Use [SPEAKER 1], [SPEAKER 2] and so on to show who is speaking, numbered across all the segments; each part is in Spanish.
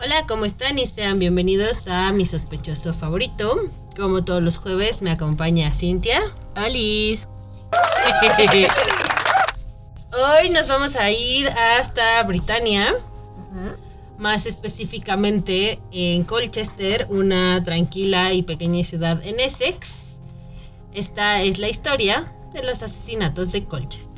[SPEAKER 1] Hola, ¿cómo están? Y sean bienvenidos a mi sospechoso favorito. Como todos los jueves me acompaña Cintia.
[SPEAKER 2] Alice.
[SPEAKER 1] Hoy nos vamos a ir hasta Britania, más específicamente en Colchester, una tranquila y pequeña ciudad en Essex. Esta es la historia de los asesinatos de Colchester.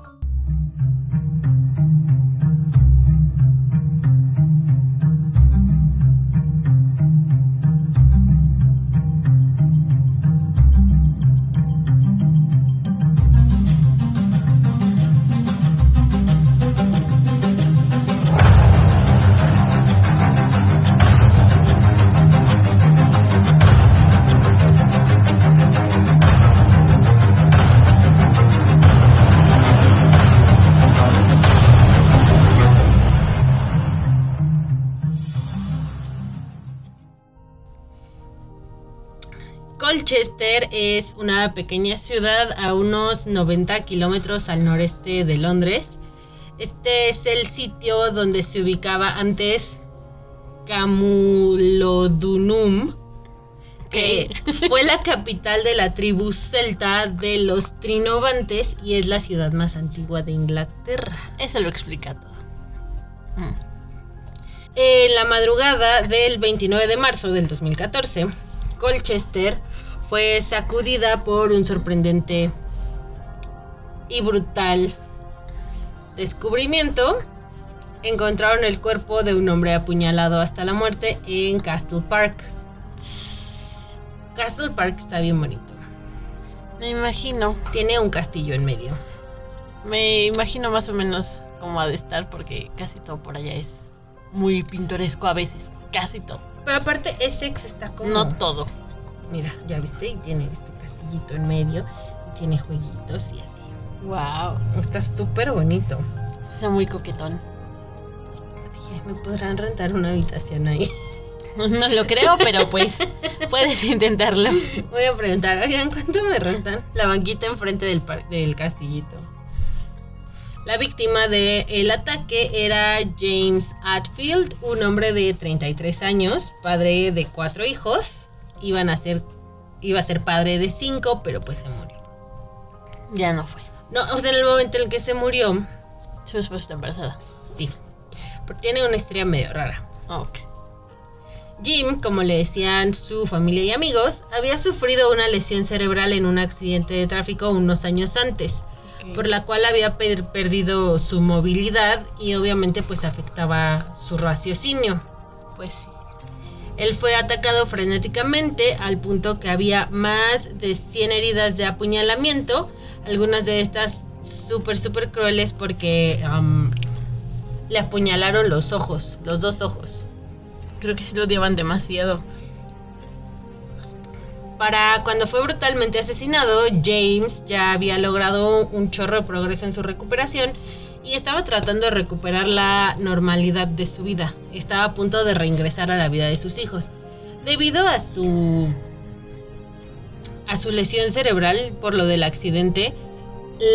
[SPEAKER 1] Es una pequeña ciudad a unos 90 kilómetros al noreste de Londres. Este es el sitio donde se ubicaba antes Camulodunum, que fue la capital de la tribu celta de los Trinovantes y es la ciudad más antigua de Inglaterra.
[SPEAKER 2] Eso lo explica todo.
[SPEAKER 1] En la madrugada del 29 de marzo del 2014, Colchester fue sacudida por un sorprendente y brutal descubrimiento. Encontraron el cuerpo de un hombre apuñalado hasta la muerte en Castle Park. Castle Park está bien bonito.
[SPEAKER 2] Me imagino.
[SPEAKER 1] Tiene un castillo en medio.
[SPEAKER 2] Me imagino más o menos cómo ha de estar porque casi todo por allá es muy pintoresco a veces. Casi todo.
[SPEAKER 1] Pero aparte Essex está como...
[SPEAKER 2] No todo.
[SPEAKER 1] Mira, ya viste, y tiene este castillito en medio, y tiene jueguitos y así.
[SPEAKER 2] Wow.
[SPEAKER 1] Está súper bonito.
[SPEAKER 2] Está muy coquetón.
[SPEAKER 1] Dije, ¿me podrán rentar una habitación ahí?
[SPEAKER 2] No lo creo, pero pues puedes intentarlo.
[SPEAKER 1] Voy a preguntar, oigan, ¿cuánto me rentan? La banquita enfrente del, del castillito. La víctima del ataque era James Atfield, un hombre de 33 años, padre de cuatro hijos. Iban a ser, iba a ser padre de cinco, pero pues se murió.
[SPEAKER 2] Ya no fue.
[SPEAKER 1] No, o sea, en el momento en el que se murió,
[SPEAKER 2] Su esposa está embarazada.
[SPEAKER 1] sí. Porque tiene una historia medio rara.
[SPEAKER 2] Ok.
[SPEAKER 1] Jim, como le decían su familia y amigos, había sufrido una lesión cerebral en un accidente de tráfico unos años antes, por la cual había per- perdido su movilidad y obviamente pues afectaba su raciocinio.
[SPEAKER 2] Pues sí.
[SPEAKER 1] Él fue atacado frenéticamente al punto que había más de 100 heridas de apuñalamiento, algunas de estas súper, súper crueles porque le apuñalaron los ojos, los dos ojos.
[SPEAKER 2] Creo que sí lo odiaban demasiado.
[SPEAKER 1] Para cuando fue brutalmente asesinado, James ya había logrado un chorro de progreso en su recuperación y estaba tratando de recuperar la normalidad de su vida. Estaba a punto de reingresar a la vida de sus hijos. Debido a su a su lesión cerebral por lo del accidente,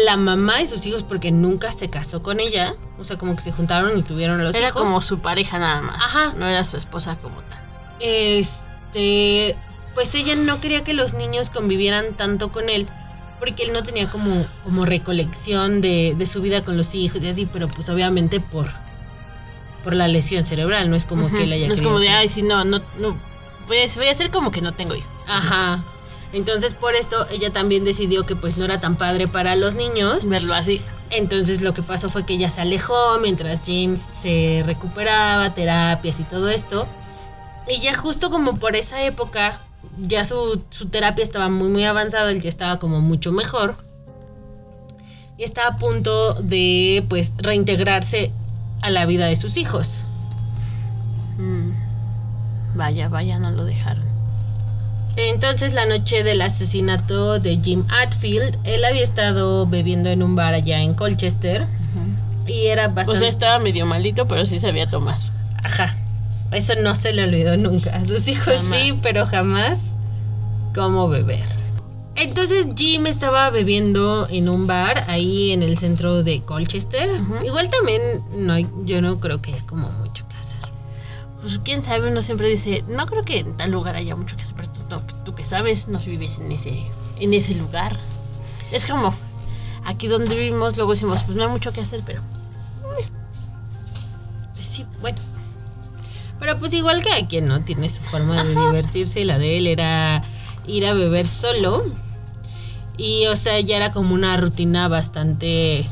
[SPEAKER 1] la mamá y sus hijos porque nunca se casó con ella, o sea, como que se juntaron y tuvieron a los
[SPEAKER 2] era
[SPEAKER 1] hijos.
[SPEAKER 2] como su pareja nada más.
[SPEAKER 1] Ajá.
[SPEAKER 2] No era su esposa como tal.
[SPEAKER 1] este, pues ella no quería que los niños convivieran tanto con él, porque él no tenía como, como recolección de, de su vida con los hijos y así, pero pues obviamente por, por la lesión cerebral, no es como que él haya
[SPEAKER 2] No es como de, ay, sí, no, no, a, voy a hacer como que no tengo hijos.
[SPEAKER 1] Ajá. Entonces por esto ella también decidió que pues no era tan padre para los niños.
[SPEAKER 2] Verlo así.
[SPEAKER 1] Entonces lo que pasó fue que ella se alejó mientras James se recuperaba, terapias y todo esto. Y ya justo como por esa época, ya su, su terapia estaba muy muy avanzada, él ya estaba como mucho mejor. Y estaba a punto de pues reintegrarse a la vida de sus hijos.
[SPEAKER 2] Mm. Vaya, vaya, no lo dejaron.
[SPEAKER 1] Entonces, la noche del asesinato de Jim Atfield, él había estado bebiendo en un bar allá en Colchester. Y era
[SPEAKER 2] O
[SPEAKER 1] bastante...
[SPEAKER 2] sea, estaba medio maldito, pero sí sabía tomar.
[SPEAKER 1] Ajá. Eso no se le olvidó nunca. A sus hijos
[SPEAKER 2] Jamás.
[SPEAKER 1] sí, pero jamás cómo beber. Entonces Jim estaba bebiendo en un bar ahí en el centro de Colchester. Igual también no yo no creo que haya como mucho que hacer.
[SPEAKER 2] Pues quién sabe, uno siempre dice, no creo que en tal lugar haya mucho que hacer, pero tú, no- tú que sabes, no vives en ese, en ese lugar. Es como, aquí donde vivimos, luego decimos, pues no hay mucho que hacer, pero
[SPEAKER 1] Sí, bueno. Pero pues igual que hay quien no tiene su forma de divertirse y la de él era ir a beber solo. Y o sea, ya era como una rutina bastante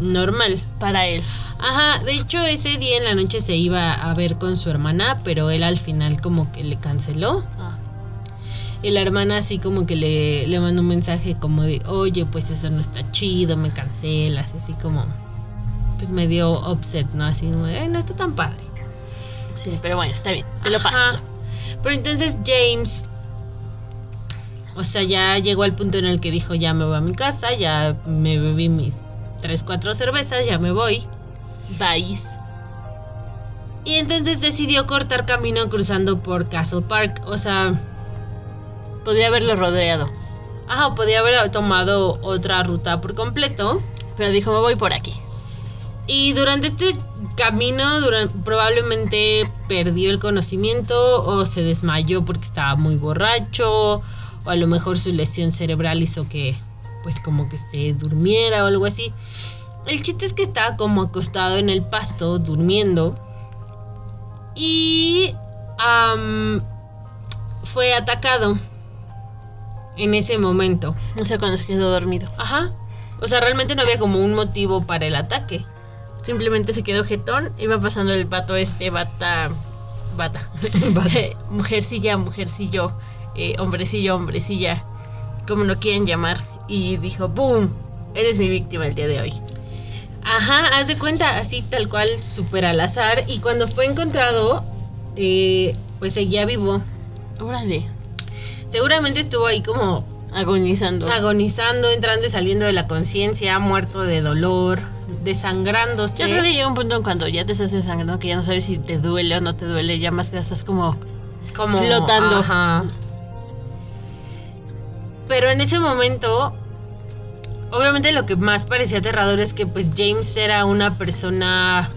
[SPEAKER 1] normal.
[SPEAKER 2] para él.
[SPEAKER 1] Ajá, de hecho ese día en la noche se iba a ver con su hermana, pero él al final como que le canceló.
[SPEAKER 2] Ah,
[SPEAKER 1] Y la hermana así como que le, le mandó un mensaje como de, oye, pues eso no está chido, me cancelas, así como, pues medio upset, ¿no? Así como, ay, no está tan padre.
[SPEAKER 2] Sí, pero bueno, está bien, te lo
[SPEAKER 1] Ajá.
[SPEAKER 2] paso.
[SPEAKER 1] Pero entonces James, o sea, ya llegó al punto en el que dijo, ya me voy a mi casa, ya me bebí mis 3, 4 cervezas, ya me voy.
[SPEAKER 2] Vais.
[SPEAKER 1] Y entonces decidió cortar camino cruzando por Castle Park. O sea,
[SPEAKER 2] Podría haberlo rodeado,
[SPEAKER 1] ajá, podía haber tomado otra ruta por completo.
[SPEAKER 2] pero dijo, me voy por aquí.
[SPEAKER 1] Y durante este camino probablemente perdió el conocimiento o se desmayó porque estaba muy borracho o a lo mejor su lesión cerebral hizo que pues como que se durmiera o algo así. El chiste es que estaba como acostado en el pasto durmiendo y am, fue atacado en ese momento.
[SPEAKER 2] No sé cuándo se quedó dormido.
[SPEAKER 1] Ajá. O sea, realmente no había como un motivo para el ataque.
[SPEAKER 2] Simplemente se quedó jetón, iba pasando el vato este, bata, bata, mujercilla, mujercillo, eh, hombrecillo, hombrecilla, como lo quieren llamar, y dijo, ¡boom! Eres mi víctima el día de hoy.
[SPEAKER 1] Ajá, haz de cuenta, así tal cual, súper al azar. Y cuando fue encontrado, eh, pues seguía vivo.
[SPEAKER 2] Órale,
[SPEAKER 1] Seguramente estuvo ahí como
[SPEAKER 2] agonizando.
[SPEAKER 1] agonizando, entrando y saliendo de la conciencia, muerto de dolor, desangrándose.
[SPEAKER 2] Yo creo que llega un punto en cuando ya te estás desangrando que ya no sabes si te duele o no te duele, ya más que estás como
[SPEAKER 1] como
[SPEAKER 2] flotando.
[SPEAKER 1] Ajá. Pero en ese momento, obviamente lo que más parecía aterrador es que pues James era una persona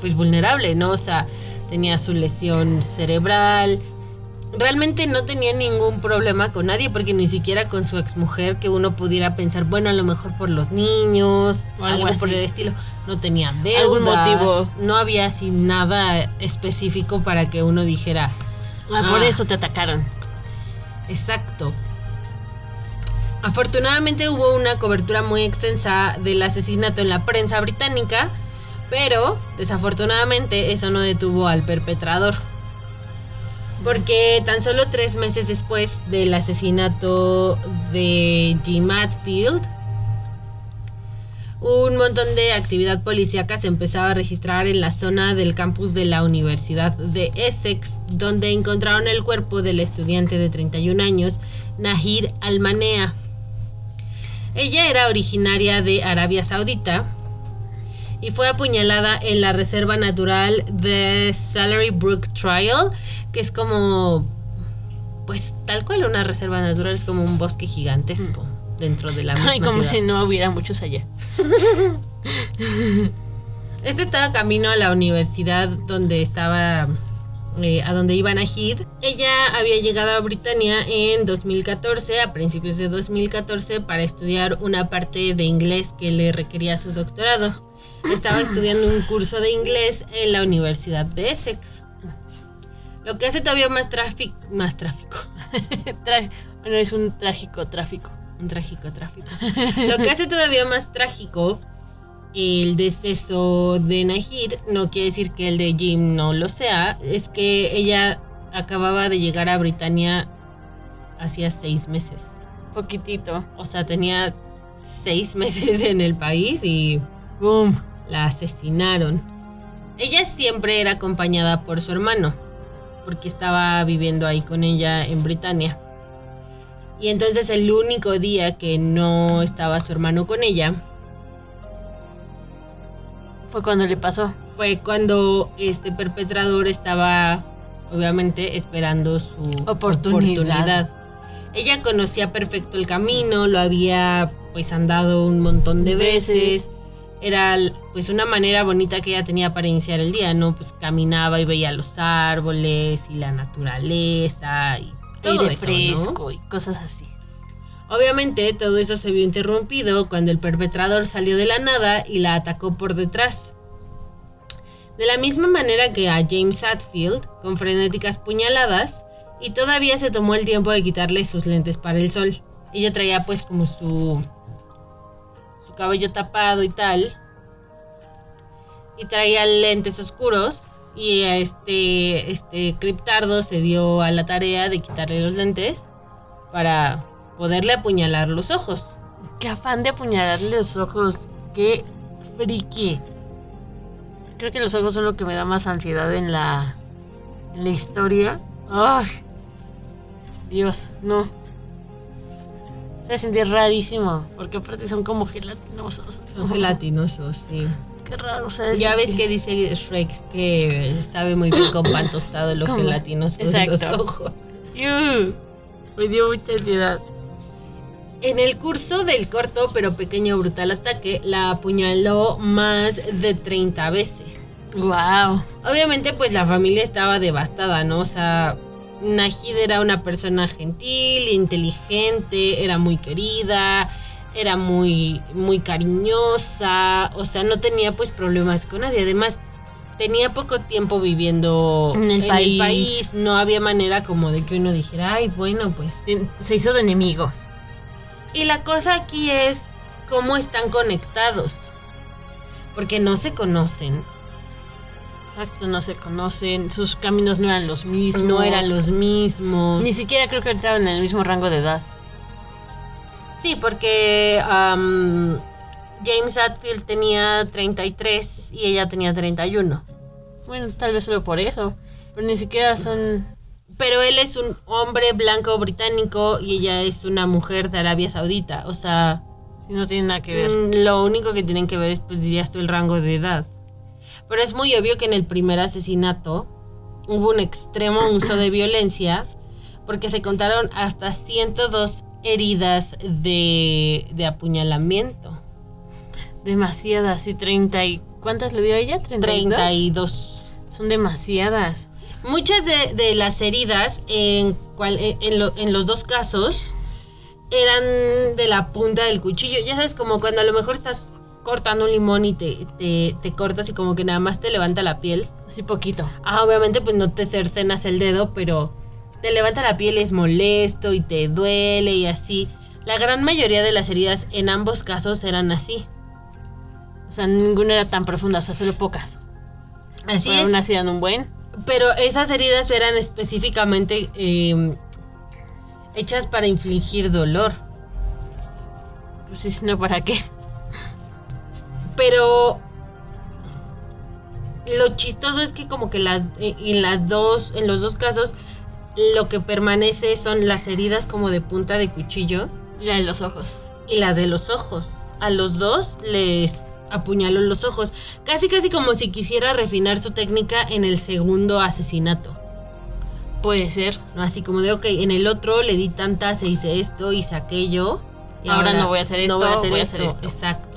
[SPEAKER 1] pues vulnerable, ¿no? O sea, tenía su lesión cerebral. Realmente no tenía ningún problema con nadie, porque ni siquiera con su exmujer, que uno pudiera pensar, bueno, a lo mejor por los niños,
[SPEAKER 2] O
[SPEAKER 1] algo, por el estilo. No tenía deudas,
[SPEAKER 2] Algún motivo.
[SPEAKER 1] no había así nada específico para que uno dijera,
[SPEAKER 2] Ah, por
[SPEAKER 1] Ah.
[SPEAKER 2] eso te atacaron.
[SPEAKER 1] Exacto. Afortunadamente hubo una cobertura muy extensa del asesinato en la prensa británica, pero desafortunadamente eso no detuvo al perpetrador. Porque tan solo tres meses después del asesinato de Jim Matfield, un montón de actividad policíaca se empezaba a registrar en la zona del campus de la Universidad de Essex, donde encontraron el cuerpo del estudiante de 31 años, Nahir Almanea. Ella era originaria de Arabia Saudita y fue apuñalada en la reserva natural de Salary Brook Trial, que es como, pues tal cual una reserva natural, es como un bosque gigantesco dentro de la misma
[SPEAKER 2] Ay, como
[SPEAKER 1] ciudad.
[SPEAKER 2] si no hubiera muchos allá.
[SPEAKER 1] Este estaba camino a la universidad donde estaba, eh, a donde iba Nahid. Ella había llegado a Britania en 2014, a principios de 2014, para estudiar una parte de inglés que le requería su doctorado. Estaba estudiando un curso de inglés en la Universidad de Essex. Lo que hace todavía más tráfico, más tráfico,
[SPEAKER 2] bueno, es un trágico tráfico.
[SPEAKER 1] un trágico tráfico. Lo que hace todavía más trágico el deceso de Nahir, no quiere decir que el de Jim no lo sea, es que ella acababa de llegar a Britania hacía seis meses.
[SPEAKER 2] Poquitito.
[SPEAKER 1] O sea, tenía seis meses en el país y
[SPEAKER 2] Boom.
[SPEAKER 1] la asesinaron. Ella siempre era acompañada por su hermano, porque estaba viviendo ahí con ella en Britania. Y entonces el único día que no estaba su hermano con ella
[SPEAKER 2] Fue cuando le pasó.
[SPEAKER 1] Fue cuando este perpetrador estaba, obviamente, esperando su
[SPEAKER 2] Oportunidad.
[SPEAKER 1] oportunidad. Ella conocía perfecto el camino, lo había pues andado un montón de
[SPEAKER 2] Veces.
[SPEAKER 1] veces. Era pues una manera bonita que ella tenía para iniciar el día, ¿no? Pues caminaba y veía los árboles y la naturaleza y todo
[SPEAKER 2] Aire
[SPEAKER 1] eso, ¿no?
[SPEAKER 2] fresco y cosas así.
[SPEAKER 1] Obviamente todo eso se vio interrumpido cuando el perpetrador salió de la nada y la atacó por detrás. De la misma manera que a James Hatfield, con frenéticas puñaladas, y todavía se tomó el tiempo de quitarle sus lentes para el sol. Ella traía pues como su cabello tapado y tal. Y traía lentes oscuros y este este criptardo se dio a la tarea de quitarle los lentes para poderle apuñalar los ojos.
[SPEAKER 2] Qué afán de apuñalarle los ojos. Qué friki. Creo que los ojos son lo que me da más ansiedad en la, en la historia. Ay, Dios, no. Se sentir rarísimo, porque aparte son como gelatinosos.
[SPEAKER 1] Son gelatinosos, sí.
[SPEAKER 2] Qué raro, se ha de
[SPEAKER 1] Ya ves que dice Shrek que sabe muy bien con pan tostado lo
[SPEAKER 2] ¿Cómo?
[SPEAKER 1] gelatinoso de los ojos.
[SPEAKER 2] Me dio mucha ansiedad.
[SPEAKER 1] En el curso del corto pero pequeño brutal ataque, la apuñaló más de 30 veces.
[SPEAKER 2] Wow.
[SPEAKER 1] Obviamente, pues la familia estaba devastada, ¿no? O sea, Najid era una persona gentil, inteligente, era muy querida, era muy, muy cariñosa, o sea, no tenía pues problemas con nadie. Además, tenía poco tiempo viviendo
[SPEAKER 2] En el país.
[SPEAKER 1] país, no había manera como de que uno dijera, ay, bueno, pues.
[SPEAKER 2] Se hizo de enemigos.
[SPEAKER 1] Y la cosa aquí es cómo están conectados, porque no se conocen,
[SPEAKER 2] Exacto, no se conocen, sus caminos no eran los mismos.
[SPEAKER 1] no eran los mismos.
[SPEAKER 2] Ni siquiera creo que entraban en el mismo rango de edad.
[SPEAKER 1] Sí, porque am, James Atfield tenía 33 y ella tenía 31.
[SPEAKER 2] Bueno, tal vez solo por eso. Pero ni siquiera son.
[SPEAKER 1] Pero él es un hombre blanco británico y ella es una mujer de Arabia Saudita. O sea,
[SPEAKER 2] No tienen nada que ver.
[SPEAKER 1] mm, lo único que tienen que ver es, pues dirías tú, el rango de edad. Pero es muy obvio que en el primer asesinato hubo un extremo uso de violencia porque se contaron hasta 102 heridas de, de apuñalamiento.
[SPEAKER 2] Demasiadas. Y 30 y. ¿Cuántas le dio ella? 32.
[SPEAKER 1] 32.
[SPEAKER 2] Son demasiadas.
[SPEAKER 1] Muchas de, de las heridas en, cual- en, lo- en los dos casos eran de la punta del cuchillo. Ya sabes, como cuando a lo mejor estás cortando un limón y te, te- te cortas y como que nada más te levanta la piel.
[SPEAKER 2] Así poquito.
[SPEAKER 1] Ah, obviamente pues no te cercenas el dedo, pero te levanta la piel, es molesto y te duele y así. La gran mayoría de las heridas en ambos casos eran así.
[SPEAKER 2] O sea, ninguna era tan profunda, o sea, solo pocas.
[SPEAKER 1] Así
[SPEAKER 2] Pero
[SPEAKER 1] es.
[SPEAKER 2] aún así eran un buen.
[SPEAKER 1] Pero esas heridas eran específicamente eh, hechas para infligir dolor.
[SPEAKER 2] Pues si no, ¿para qué?
[SPEAKER 1] Pero lo chistoso es que como que las eh, en las dos en los dos casos lo que permanece son las heridas como de punta de cuchillo
[SPEAKER 2] Y la de los ojos.
[SPEAKER 1] y las de los ojos. A los dos les apuñaló los ojos, casi casi como si quisiera refinar su técnica en el segundo asesinato.
[SPEAKER 2] Puede ser.
[SPEAKER 1] ¿no? Así como de, ok, en el otro le di tantas, e hice esto, hice aquello. Y
[SPEAKER 2] Ahora no voy a hacer
[SPEAKER 1] no
[SPEAKER 2] esto,
[SPEAKER 1] voy a hacer
[SPEAKER 2] voy a
[SPEAKER 1] esto.
[SPEAKER 2] hacer esto.
[SPEAKER 1] Exacto.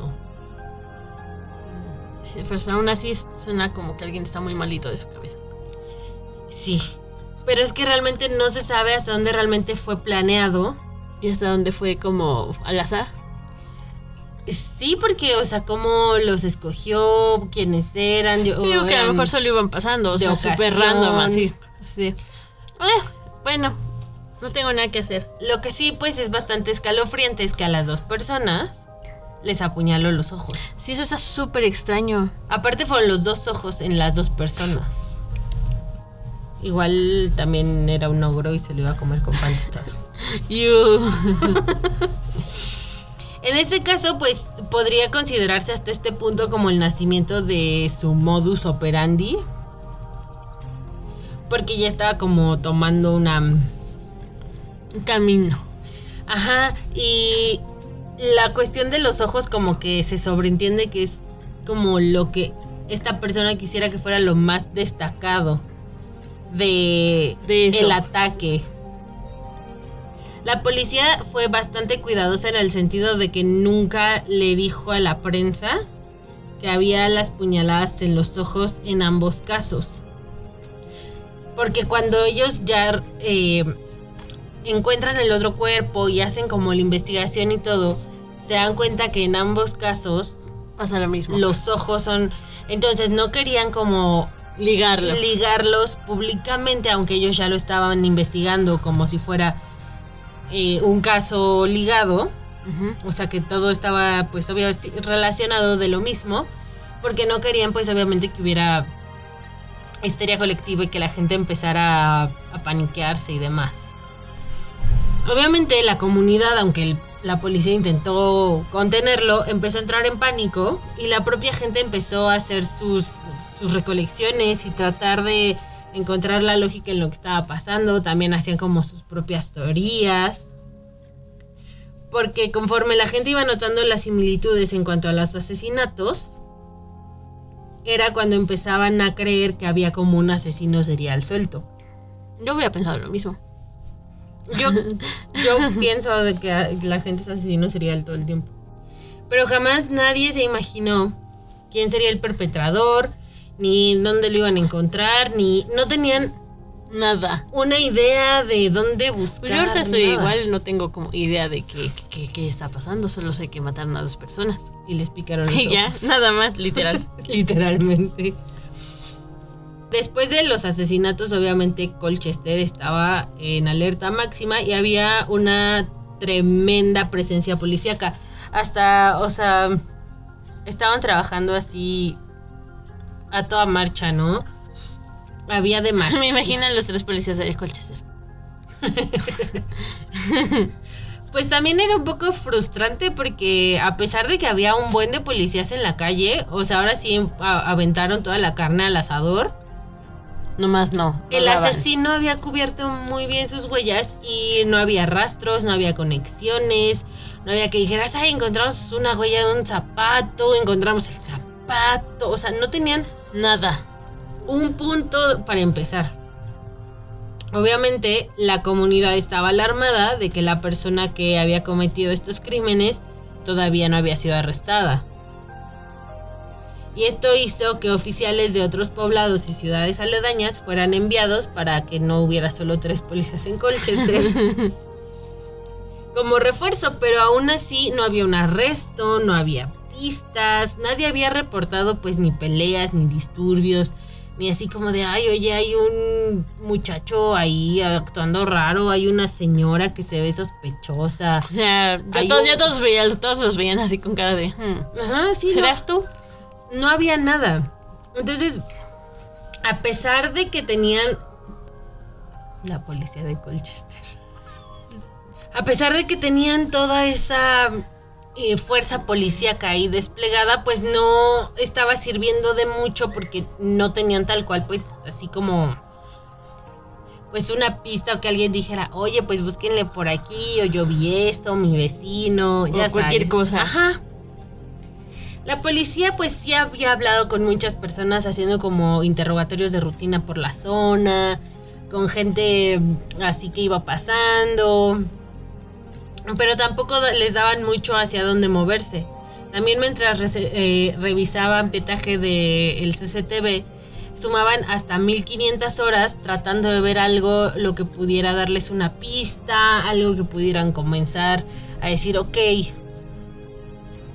[SPEAKER 2] Pero aún así suena como que alguien está muy malito de su cabeza.
[SPEAKER 1] Sí. Pero es que realmente no se sabe hasta dónde realmente fue planeado.
[SPEAKER 2] ¿Y hasta dónde fue como al azar?
[SPEAKER 1] Sí, porque, o sea, cómo los escogió, quiénes eran. Yo,
[SPEAKER 2] Digo que a lo mejor solo iban pasando, o sea, súper random, así. Sí. Eh, bueno, no tengo nada que hacer.
[SPEAKER 1] Lo que sí, pues, es bastante escalofriante es que a las dos personas les apuñaló los ojos.
[SPEAKER 2] Sí, eso está súper extraño.
[SPEAKER 1] Aparte fueron los dos ojos en las dos personas. Igual también era un ogro y se lo iba a comer con pan. En este caso, pues podría considerarse hasta este punto como el nacimiento de su modus operandi. Porque ya estaba como tomando una...
[SPEAKER 2] Un camino.
[SPEAKER 1] Ajá, y la cuestión de los ojos como que se sobreentiende que es como lo que esta persona quisiera que fuera lo más destacado de, el ataque. La policía fue bastante cuidadosa en el sentido de que nunca le dijo a la prensa que había las puñaladas en los ojos en ambos casos. Porque cuando ellos ya eh, encuentran el otro cuerpo y hacen como la investigación y todo, se dan cuenta que en ambos casos
[SPEAKER 2] Pasa lo mismo.
[SPEAKER 1] los ojos son... Entonces no querían como
[SPEAKER 2] Ligarlo.
[SPEAKER 1] ligarlos públicamente, aunque ellos ya lo estaban investigando como si fuera eh, un caso ligado. O sea que todo estaba pues obviamente relacionado de lo mismo. Porque no querían pues obviamente que hubiera histeria colectiva y que la gente empezara a, a paniquearse y demás. Obviamente la comunidad, aunque el- la policía intentó contenerlo, empezó a entrar en pánico y la propia gente empezó a hacer sus, sus recolecciones y tratar de encontrar la lógica en lo que estaba pasando. También hacían como sus propias teorías. Porque conforme la gente iba notando las similitudes en cuanto a los asesinatos, era cuando empezaban a creer que había como un asesino serial suelto.
[SPEAKER 2] Yo hubiera pensado lo mismo.
[SPEAKER 1] Yo, yo pienso de que la gente es asesino serial todo el tiempo. Pero jamás nadie se imaginó quién sería el perpetrador, ni dónde lo iban a encontrar, ni no tenían
[SPEAKER 2] Nada.
[SPEAKER 1] una idea de dónde buscar.
[SPEAKER 2] Pues yo ahorita estoy igual, no tengo como idea de qué, qué, qué está pasando, solo sé que mataron a dos personas.
[SPEAKER 1] Y les picaron los
[SPEAKER 2] Y ya,
[SPEAKER 1] ojos.
[SPEAKER 2] nada más, literal.
[SPEAKER 1] Literalmente. Después de los asesinatos, obviamente Colchester estaba en alerta máxima y había una tremenda presencia policíaca. Hasta, o sea, estaban trabajando así a toda marcha, ¿no? Había demasiado.
[SPEAKER 2] Me imagino a los tres policías de Colchester.
[SPEAKER 1] Pues también era un poco frustrante porque a pesar de que había un buen de policías en la calle, o sea, ahora sí aventaron toda la carne al asador.
[SPEAKER 2] Nomás no. no
[SPEAKER 1] El asesino había cubierto muy bien sus huellas y no había rastros, no había conexiones, no había que dijeras, ay, encontramos una huella de un zapato, encontramos el zapato, o sea, no tenían
[SPEAKER 2] Nada.
[SPEAKER 1] un punto para empezar. Obviamente la comunidad estaba alarmada de que la persona que había cometido estos crímenes todavía no había sido arrestada. Y esto hizo que oficiales de otros poblados y ciudades aledañas fueran enviados para que no hubiera solo tres policías en Colchester. Como refuerzo, pero aún así no había un arresto, no había pistas, nadie había reportado pues ni peleas, ni disturbios, ni así como de, ay, oye, hay un muchacho ahí actuando raro, hay una señora que se ve sospechosa.
[SPEAKER 2] O sea, ya,
[SPEAKER 1] Hay
[SPEAKER 2] todos,
[SPEAKER 1] un-
[SPEAKER 2] todos, veían, todos los veían así con cara de... hmm,
[SPEAKER 1] Ajá, sí. no-
[SPEAKER 2] ¿Serás tú?
[SPEAKER 1] No había nada. Entonces, a pesar de que tenían la policía de Colchester, a pesar de que tenían toda esa eh, fuerza policíaca ahí desplegada, pues no estaba sirviendo de mucho porque no tenían tal cual, pues así como pues una pista o que alguien dijera, oye, pues búsquenle por aquí, o yo vi esto, mi vecino, ya
[SPEAKER 2] cualquier
[SPEAKER 1] sabes.
[SPEAKER 2] cosa.
[SPEAKER 1] Ajá. La policía pues sí había hablado con muchas personas haciendo como interrogatorios de rutina por la zona, con gente así que iba pasando, pero tampoco les daban mucho hacia dónde moverse. También mientras eh, revisaban pietaje del CCTV, sumaban hasta 1500 horas tratando de ver algo, lo que pudiera darles una pista, algo que pudieran comenzar a decir, ok,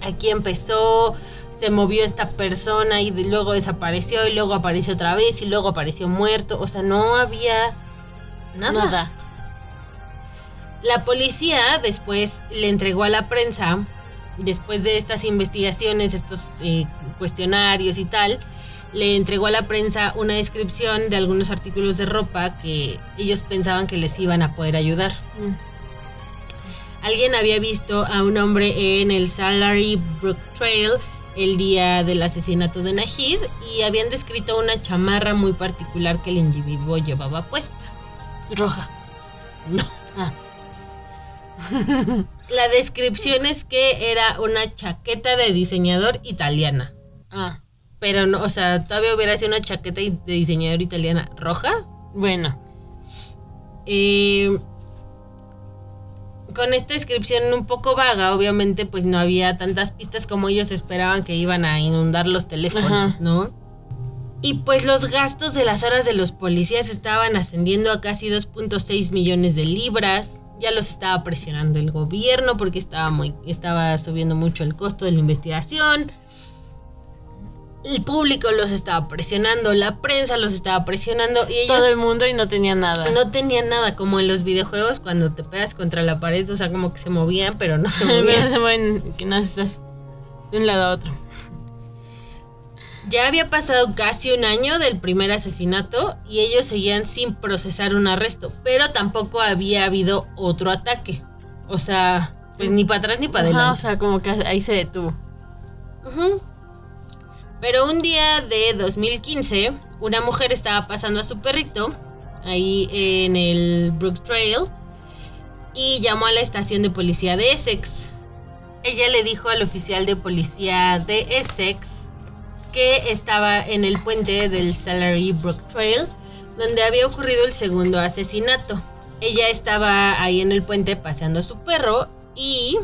[SPEAKER 1] aquí empezó, se movió esta persona y luego desapareció y luego apareció otra vez y luego apareció muerto. O sea, no había nada.
[SPEAKER 2] Nada.
[SPEAKER 1] La policía después le entregó a la prensa, después de estas investigaciones, estos eh, cuestionarios y tal, le entregó a la prensa una descripción de algunos artículos de ropa que ellos pensaban que les iban a poder ayudar.
[SPEAKER 2] Mm.
[SPEAKER 1] Alguien había visto a un hombre en el Salary Brook Trail el día del asesinato de Nahid y habían descrito una chamarra muy particular que el individuo llevaba puesta.
[SPEAKER 2] Roja.
[SPEAKER 1] No.
[SPEAKER 2] Ah.
[SPEAKER 1] La descripción es que era una chaqueta de diseñador italiana.
[SPEAKER 2] Ah,
[SPEAKER 1] Pero no, o sea, todavía hubiera sido una chaqueta de diseñador italiana roja.
[SPEAKER 2] bueno.
[SPEAKER 1] Eh, con esta descripción un poco vaga, obviamente, pues no había tantas pistas como ellos esperaban que iban a inundar los teléfonos,
[SPEAKER 2] Ajá.
[SPEAKER 1] ¿no? Y pues los gastos de las horas de los policías estaban ascendiendo a casi 2.6 millones de libras. Ya los estaba presionando el gobierno porque estaba, muy, estaba subiendo mucho el costo de la investigación. El público los estaba presionando, la prensa los estaba presionando y ellos
[SPEAKER 2] Todo el mundo y no tenía nada.
[SPEAKER 1] no tenían nada como en los videojuegos cuando te pegas contra la pared, o sea, como que se movían, pero no se movían.
[SPEAKER 2] se mueven, que no estás de un lado a otro.
[SPEAKER 1] Ya había pasado casi un año del primer asesinato y ellos seguían sin procesar un arresto, pero tampoco había habido otro ataque. O sea, pues ni para atrás ni para
[SPEAKER 2] Ajá, o
[SPEAKER 1] adelante.
[SPEAKER 2] sea, como que ahí se detuvo.
[SPEAKER 1] Ujú. Pero un día de 2015, una mujer estaba pasando a su perrito ahí en el Brook Trail y llamó a la estación de policía de Essex. Ella le dijo al oficial de policía de Essex que estaba en el puente del Salary Brook Trail, donde había ocurrido el segundo asesinato. Ella estaba ahí en el puente paseando a su perro y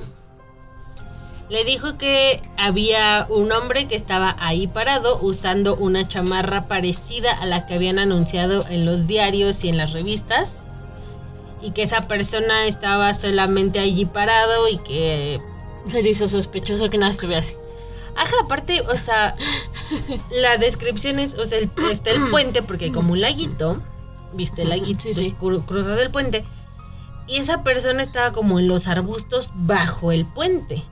[SPEAKER 1] le dijo que había un hombre que estaba ahí parado usando una chamarra parecida a la que habían anunciado en los diarios y en las revistas. Y que esa persona estaba solamente allí parado y que...
[SPEAKER 2] Se le hizo sospechoso que nada estuviera así.
[SPEAKER 1] Ajá, aparte, o sea, la descripción es, o sea, el- está el puente porque hay como un laguito, viste el laguito,
[SPEAKER 2] Sí, sí.
[SPEAKER 1] entonces cru- cruzas el puente. Y esa persona estaba como en los arbustos bajo el puente.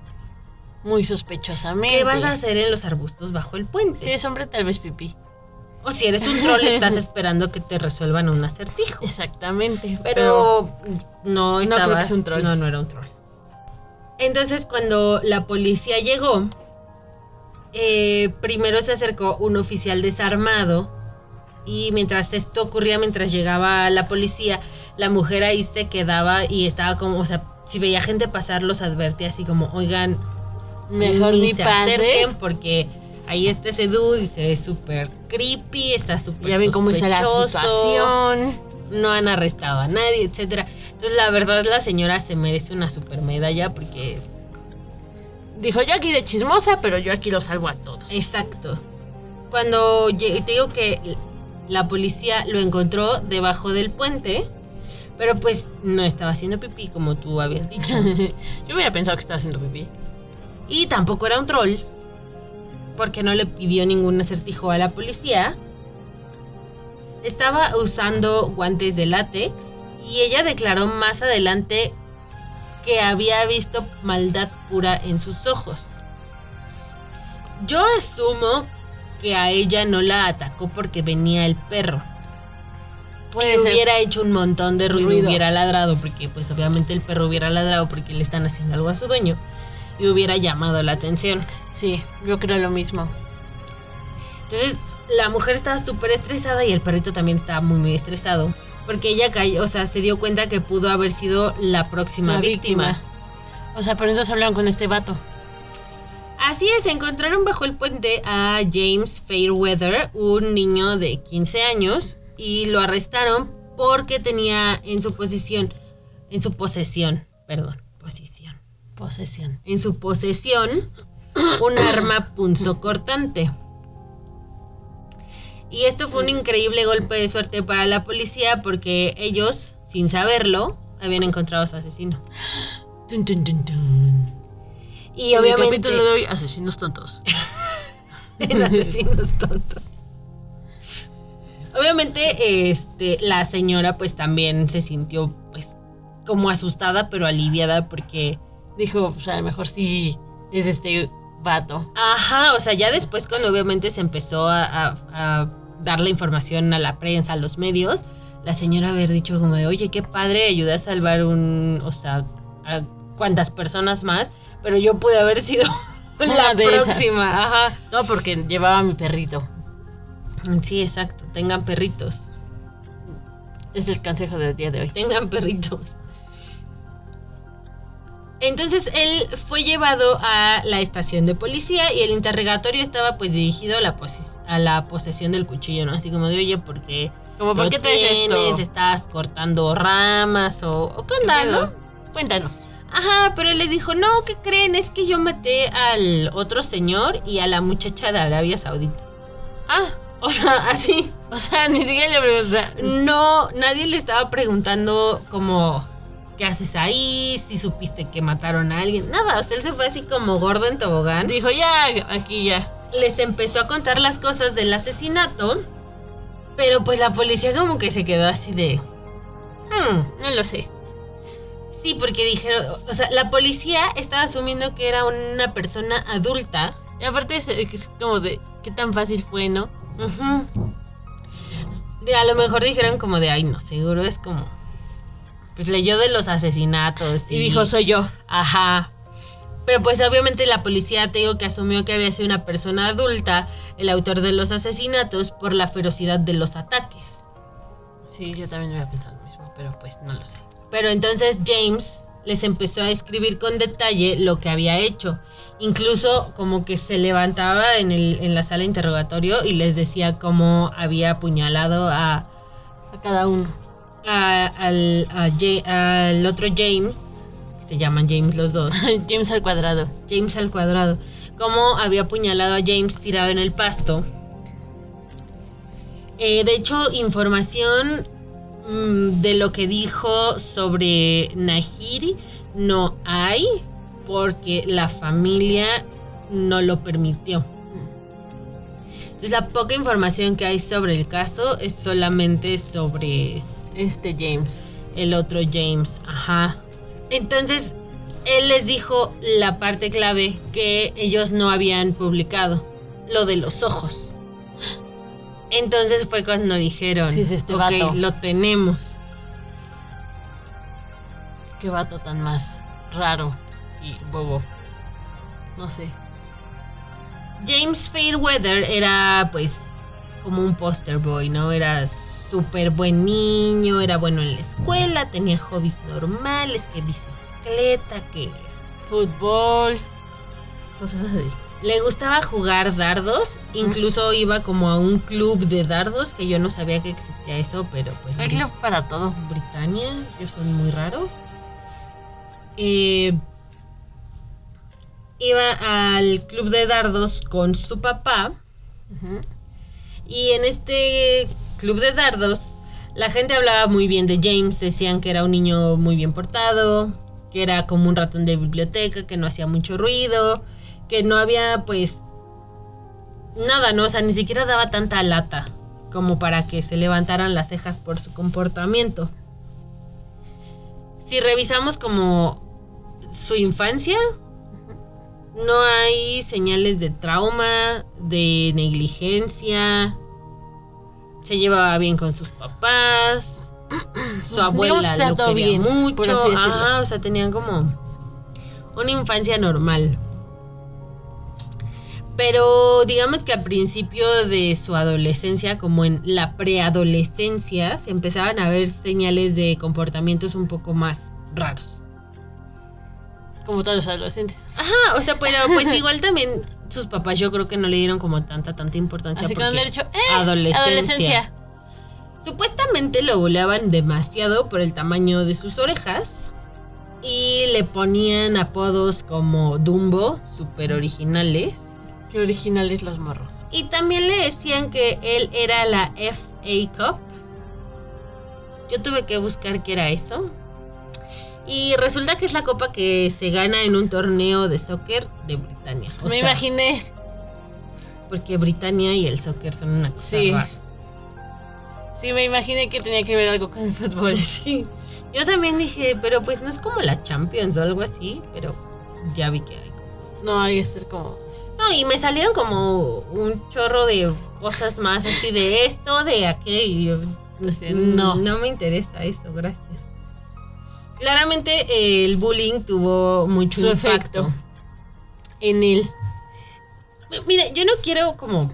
[SPEAKER 2] Muy sospechosamente.
[SPEAKER 1] ¿Qué vas a hacer en los arbustos bajo el puente?
[SPEAKER 2] Si es hombre, tal vez pipí.
[SPEAKER 1] O si eres un troll, estás esperando que te resuelvan un acertijo.
[SPEAKER 2] Exactamente.
[SPEAKER 1] Pero no
[SPEAKER 2] creo que
[SPEAKER 1] estabas...
[SPEAKER 2] sea un troll.
[SPEAKER 1] No, no era un troll. Entonces, cuando la policía llegó, eh, primero se acercó un oficial desarmado y mientras esto ocurría, mientras llegaba la policía, la mujer ahí se quedaba y estaba como, o sea, si veía gente pasar, los advertía así como, oigan,
[SPEAKER 2] Mejor ni
[SPEAKER 1] se
[SPEAKER 2] pases.
[SPEAKER 1] acerquen porque ahí está ese dude y se ve súper creepy, está súper
[SPEAKER 2] Ya ven cómo está la situación.
[SPEAKER 1] No han arrestado a nadie, etcétera. Entonces, la verdad, la señora se merece una super medalla porque...
[SPEAKER 2] Dijo, yo aquí de chismosa, pero yo aquí lo salvo a todos.
[SPEAKER 1] Exacto. Cuando te digo que la policía lo encontró debajo del puente, pero pues no estaba haciendo pipí como tú habías dicho.
[SPEAKER 2] yo hubiera pensado que estaba haciendo pipí.
[SPEAKER 1] Y tampoco era un troll, porque no le pidió ningún acertijo a la policía. Estaba usando guantes de látex y ella declaró más adelante que había visto maldad pura en sus ojos. Yo asumo que a ella no la atacó porque venía el perro.
[SPEAKER 2] Puede ser.
[SPEAKER 1] hubiera hecho un montón de ruido,
[SPEAKER 2] Ruido.
[SPEAKER 1] hubiera ladrado, porque pues obviamente el perro hubiera ladrado porque le están haciendo algo a su dueño y hubiera llamado la atención.
[SPEAKER 2] Sí, yo creo lo mismo.
[SPEAKER 1] Entonces la mujer estaba súper estresada y el perrito también estaba muy muy estresado porque ella cayó, o sea, se dio cuenta que pudo haber sido la próxima
[SPEAKER 2] La
[SPEAKER 1] víctima.
[SPEAKER 2] O sea, pero entonces hablaron con este vato.
[SPEAKER 1] Así es, encontraron bajo el puente a James Fairweather, un niño de 15 años, y lo arrestaron porque tenía en su posición, en su posesión, perdón, posición,
[SPEAKER 2] Posesión.
[SPEAKER 1] en su posesión un arma punzocortante. Y esto fue un increíble golpe de suerte para la policía porque ellos, sin saberlo, habían encontrado a su asesino. Y
[SPEAKER 2] En el
[SPEAKER 1] obviamente
[SPEAKER 2] capítulo de hoy, asesinos tontos.
[SPEAKER 1] en asesinos tontos. Obviamente, este, la señora pues también se sintió pues como asustada pero aliviada porque,
[SPEAKER 2] Dijo, o sea, a lo mejor sí es este vato.
[SPEAKER 1] ajá, o sea, ya después cuando obviamente se empezó a, a- a dar la información a la prensa, a los medios, la señora haber dicho como de, oye, qué padre, ayuda a salvar un, o sea, a cuantas personas más, pero yo pude haber sido la
[SPEAKER 2] de
[SPEAKER 1] próxima, ajá.
[SPEAKER 2] No, porque llevaba a mi perrito.
[SPEAKER 1] Sí, exacto, tengan perritos.
[SPEAKER 2] Es el consejo del día de hoy.
[SPEAKER 1] tengan perritos. Entonces él fue llevado a la estación de policía y el interrogatorio estaba pues dirigido a la, a la posesión del cuchillo, ¿no? Así como de, oye, ¿por qué
[SPEAKER 2] Como, ¿por qué esto?
[SPEAKER 1] tienes? ¿Estás cortando ramas o, o qué onda,
[SPEAKER 2] ¿Qué
[SPEAKER 1] no?
[SPEAKER 2] Cuéntanos.
[SPEAKER 1] Ajá, pero él les dijo, no, ¿qué creen? Es que yo maté al otro señor y a la muchacha de Arabia Saudita.
[SPEAKER 2] Ah,
[SPEAKER 1] O sea, así.
[SPEAKER 2] o sea, ni siquiera le pregunté. o sea,
[SPEAKER 1] No, nadie le estaba preguntando como, ¿qué haces ahí? Si supiste que mataron a alguien. Nada, o sea, él se fue así como gordo en tobogán.
[SPEAKER 2] Dijo, ya, aquí ya.
[SPEAKER 1] Les empezó a contar las cosas del asesinato, pero pues la policía como que se quedó así de... "Hmm".
[SPEAKER 2] No lo sé.
[SPEAKER 1] Sí, porque dijeron, o sea, la policía estaba asumiendo que era una persona adulta.
[SPEAKER 2] Y aparte es, es como de, ¿qué tan fácil fue, no?
[SPEAKER 1] De a lo mejor dijeron como de, ay, no, seguro es como... Pues leyó de los asesinatos
[SPEAKER 2] Y dijo, soy yo.
[SPEAKER 1] Ajá. Pero pues obviamente la policía te digo que asumió que había sido una persona adulta, el autor de los asesinatos, por la ferocidad de los ataques.
[SPEAKER 2] Sí, yo también había pensado lo mismo, pero pues no lo sé.
[SPEAKER 1] Pero entonces James les empezó a escribir con detalle lo que había hecho. Incluso como que se levantaba en, el, en la sala de interrogatorio y les decía cómo había apuñalado a,
[SPEAKER 2] A cada uno.
[SPEAKER 1] A- al, a Ja- al otro James, es que se llaman James los dos,
[SPEAKER 2] James al cuadrado.
[SPEAKER 1] James al cuadrado, cómo había apuñalado a James tirado en el pasto. Eh, de hecho, información mm, de lo que dijo sobre Nahiri no hay porque la familia no lo permitió. Entonces la poca información que hay sobre el caso es solamente sobre
[SPEAKER 2] Este James.
[SPEAKER 1] el otro James, ajá. Entonces, él les dijo la parte clave que ellos no habían publicado, lo de los ojos. Entonces fue cuando dijeron,
[SPEAKER 2] Sí, es este
[SPEAKER 1] "Ok,
[SPEAKER 2] vato".
[SPEAKER 1] lo tenemos.
[SPEAKER 2] Qué vato tan más raro y bobo. No sé.
[SPEAKER 1] James Fairweather era pues como un poster boy, ¿no? Era súper buen niño, era bueno en la escuela, tenía hobbies normales, que bicicleta, que
[SPEAKER 2] Fútbol. Cosas así.
[SPEAKER 1] Le gustaba jugar dardos, incluso iba como a un club de dardos, que yo no sabía que existía eso, pero pues
[SPEAKER 2] Hay club para todo.
[SPEAKER 1] Britannia, ellos son muy raros. Eh, iba al club de dardos con su papá y en este club de dardos la gente hablaba muy bien de James, decían que era un niño muy bien portado, que era como un ratón de biblioteca, que no hacía mucho ruido, que no había pues nada, ¿no? O sea, ni siquiera daba tanta lata como para que se levantaran las cejas por su comportamiento. Si revisamos como su infancia, no hay señales de trauma, de negligencia. Se llevaba bien con sus papás. Su abuela
[SPEAKER 2] que
[SPEAKER 1] lo
[SPEAKER 2] todo
[SPEAKER 1] quería
[SPEAKER 2] bien, por
[SPEAKER 1] mucho.
[SPEAKER 2] así.
[SPEAKER 1] Ajá, o sea, tenían como una infancia normal. Pero digamos que a principio de su adolescencia, como en la preadolescencia, se empezaban a ver señales de comportamientos un poco más raros.
[SPEAKER 2] Como todos los adolescentes.
[SPEAKER 1] Ajá, o sea, pero pues igual también sus papás yo creo que no le dieron como tanta, tanta importancia.
[SPEAKER 2] Así que
[SPEAKER 1] porque
[SPEAKER 2] dicho, eh,
[SPEAKER 1] adolescencia.
[SPEAKER 2] adolescencia.
[SPEAKER 1] Supuestamente lo buleaban demasiado por el tamaño de sus orejas y le ponían apodos como Dumbo, super originales.
[SPEAKER 2] Qué originales los morros.
[SPEAKER 1] Y también le decían que él era la FA Cup. Yo tuve que buscar qué era eso. Y resulta que es la copa que se gana en un torneo de soccer de Britania. O
[SPEAKER 2] Me
[SPEAKER 1] sea,
[SPEAKER 2] imaginé.
[SPEAKER 1] Porque Britania y el soccer son una cosa
[SPEAKER 2] Sí.
[SPEAKER 1] rara.
[SPEAKER 2] Sí, me imaginé que tenía que ver algo con el fútbol.
[SPEAKER 1] Sí. Yo también dije, pero pues no es como la Champions o algo así, pero ya vi que hay.
[SPEAKER 2] No, hay que ser como.
[SPEAKER 1] No, y me salieron como un chorro de cosas más así de esto, de aquello. y yo,
[SPEAKER 2] No sé,
[SPEAKER 1] "Mm,
[SPEAKER 2] no.
[SPEAKER 1] No me interesa eso, gracias. Claramente eh, el bullying tuvo mucho
[SPEAKER 2] Su
[SPEAKER 1] impacto.
[SPEAKER 2] efecto. En él.
[SPEAKER 1] Mire, yo no quiero como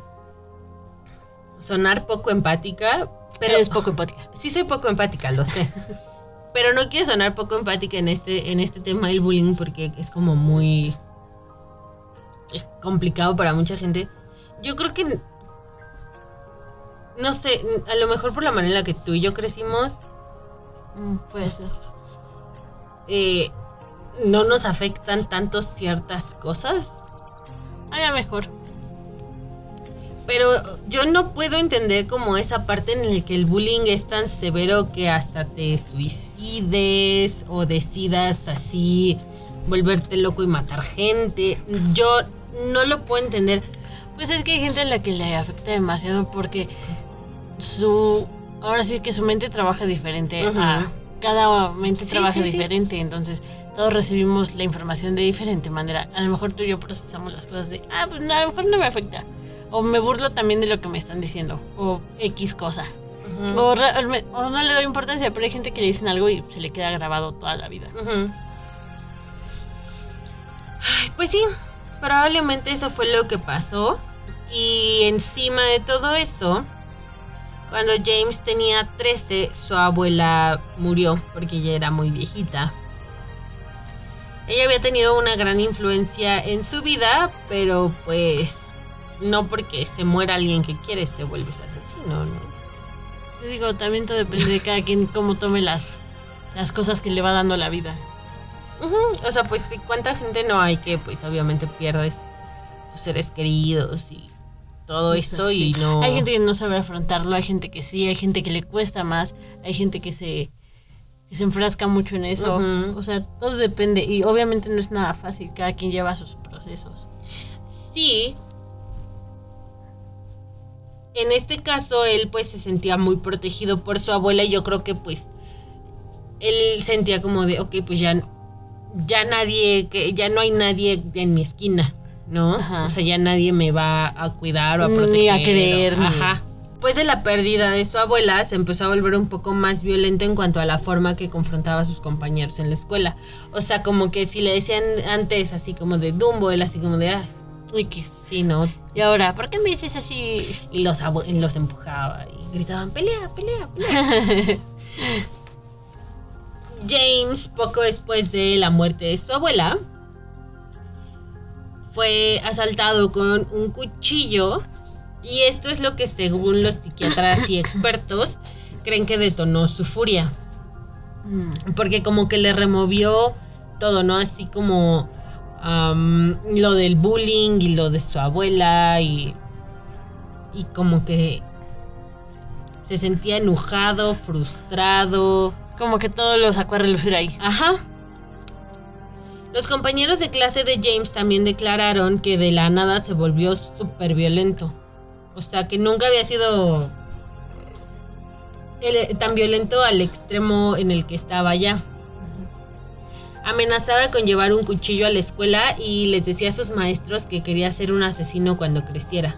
[SPEAKER 1] sonar poco empática, pero
[SPEAKER 2] Pero es poco empática.
[SPEAKER 1] sí soy poco empática, lo sé. pero no quiero sonar poco empática en este, en este tema del bullying porque es como muy es complicado para mucha gente. Yo creo que no sé, a lo mejor por la manera en la que tú y yo crecimos,
[SPEAKER 2] Mm, puede ser.
[SPEAKER 1] Eh, no nos afectan tanto ciertas cosas.
[SPEAKER 2] Ya mejor.
[SPEAKER 1] Pero yo no puedo entender como esa parte en la que el bullying es tan severo que hasta te suicides o decidas así volverte loco y matar gente. Yo no lo puedo entender.
[SPEAKER 2] Pues es que hay gente a la que le afecta demasiado porque su. Ahora sí que su mente trabaja diferente. A, cada mente
[SPEAKER 1] Sí,
[SPEAKER 2] trabaja
[SPEAKER 1] sí, sí.
[SPEAKER 2] diferente. Entonces, todos recibimos la información de diferente manera. A lo mejor tú y yo procesamos las cosas de. Ah, pues no, a lo mejor no me afecta. O me burlo también de lo que me están diciendo. O X cosa. O, no le doy importancia, pero hay gente que le dicen algo y se le queda grabado toda la vida.
[SPEAKER 1] Pues sí, probablemente eso fue lo que pasó. Y encima de todo eso, cuando James tenía 13, su abuela murió porque ella era muy viejita. Ella había tenido una gran influencia en su vida, pero pues no porque se muera alguien que quieres te vuelves asesino, ¿no?
[SPEAKER 2] Te digo, también todo depende de cada quien cómo tome las, las cosas que le va dando la vida.
[SPEAKER 1] O sea, pues cuánta gente no hay que pues obviamente pierdes tus seres queridos y todo eso y no...
[SPEAKER 2] Hay gente que no sabe afrontarlo, hay gente que sí, hay gente que le cuesta más, hay gente que se, que se enfrasca mucho en eso. O sea, todo depende y obviamente no es nada fácil, cada quien lleva sus procesos.
[SPEAKER 1] Sí. En este caso él pues se sentía muy protegido por su abuela y yo creo que pues él sentía como de, ok, pues ya, ya nadie, que ya no hay nadie en mi esquina, ¿no?
[SPEAKER 2] Ajá.
[SPEAKER 1] O sea, ya nadie me va a cuidar o a
[SPEAKER 2] Ni
[SPEAKER 1] proteger.
[SPEAKER 2] a querer,
[SPEAKER 1] o-
[SPEAKER 2] ni-
[SPEAKER 1] Ajá. Después de la pérdida de su abuela, se empezó a volver un poco más violento en cuanto a la forma que confrontaba a sus compañeros en la escuela. O sea, como que si le decían antes así como de Dumbo, él así como de, ah,
[SPEAKER 2] X.
[SPEAKER 1] sí, ¿no?
[SPEAKER 2] Y ahora, ¿por qué me dices así?
[SPEAKER 1] Y los, y los empujaba y gritaban, pelea, pelea, pelea. James, poco después de la muerte de su abuela, fue asaltado con un cuchillo y esto es lo que según los psiquiatras y expertos creen que detonó su furia.
[SPEAKER 2] Mm,
[SPEAKER 1] Porque como que le removió todo, ¿no? Así como lo del bullying y lo de su abuela y, y como que se sentía enojado, frustrado.
[SPEAKER 2] Como que todo lo sacó a relucir ahí.
[SPEAKER 1] Ajá. Los compañeros de clase de James también declararon que de la nada se volvió súper violento. O sea, que nunca había sido el- tan violento al extremo en el que estaba ya. Amenazaba con llevar un cuchillo a la escuela y les decía a sus maestros que quería ser un asesino cuando creciera.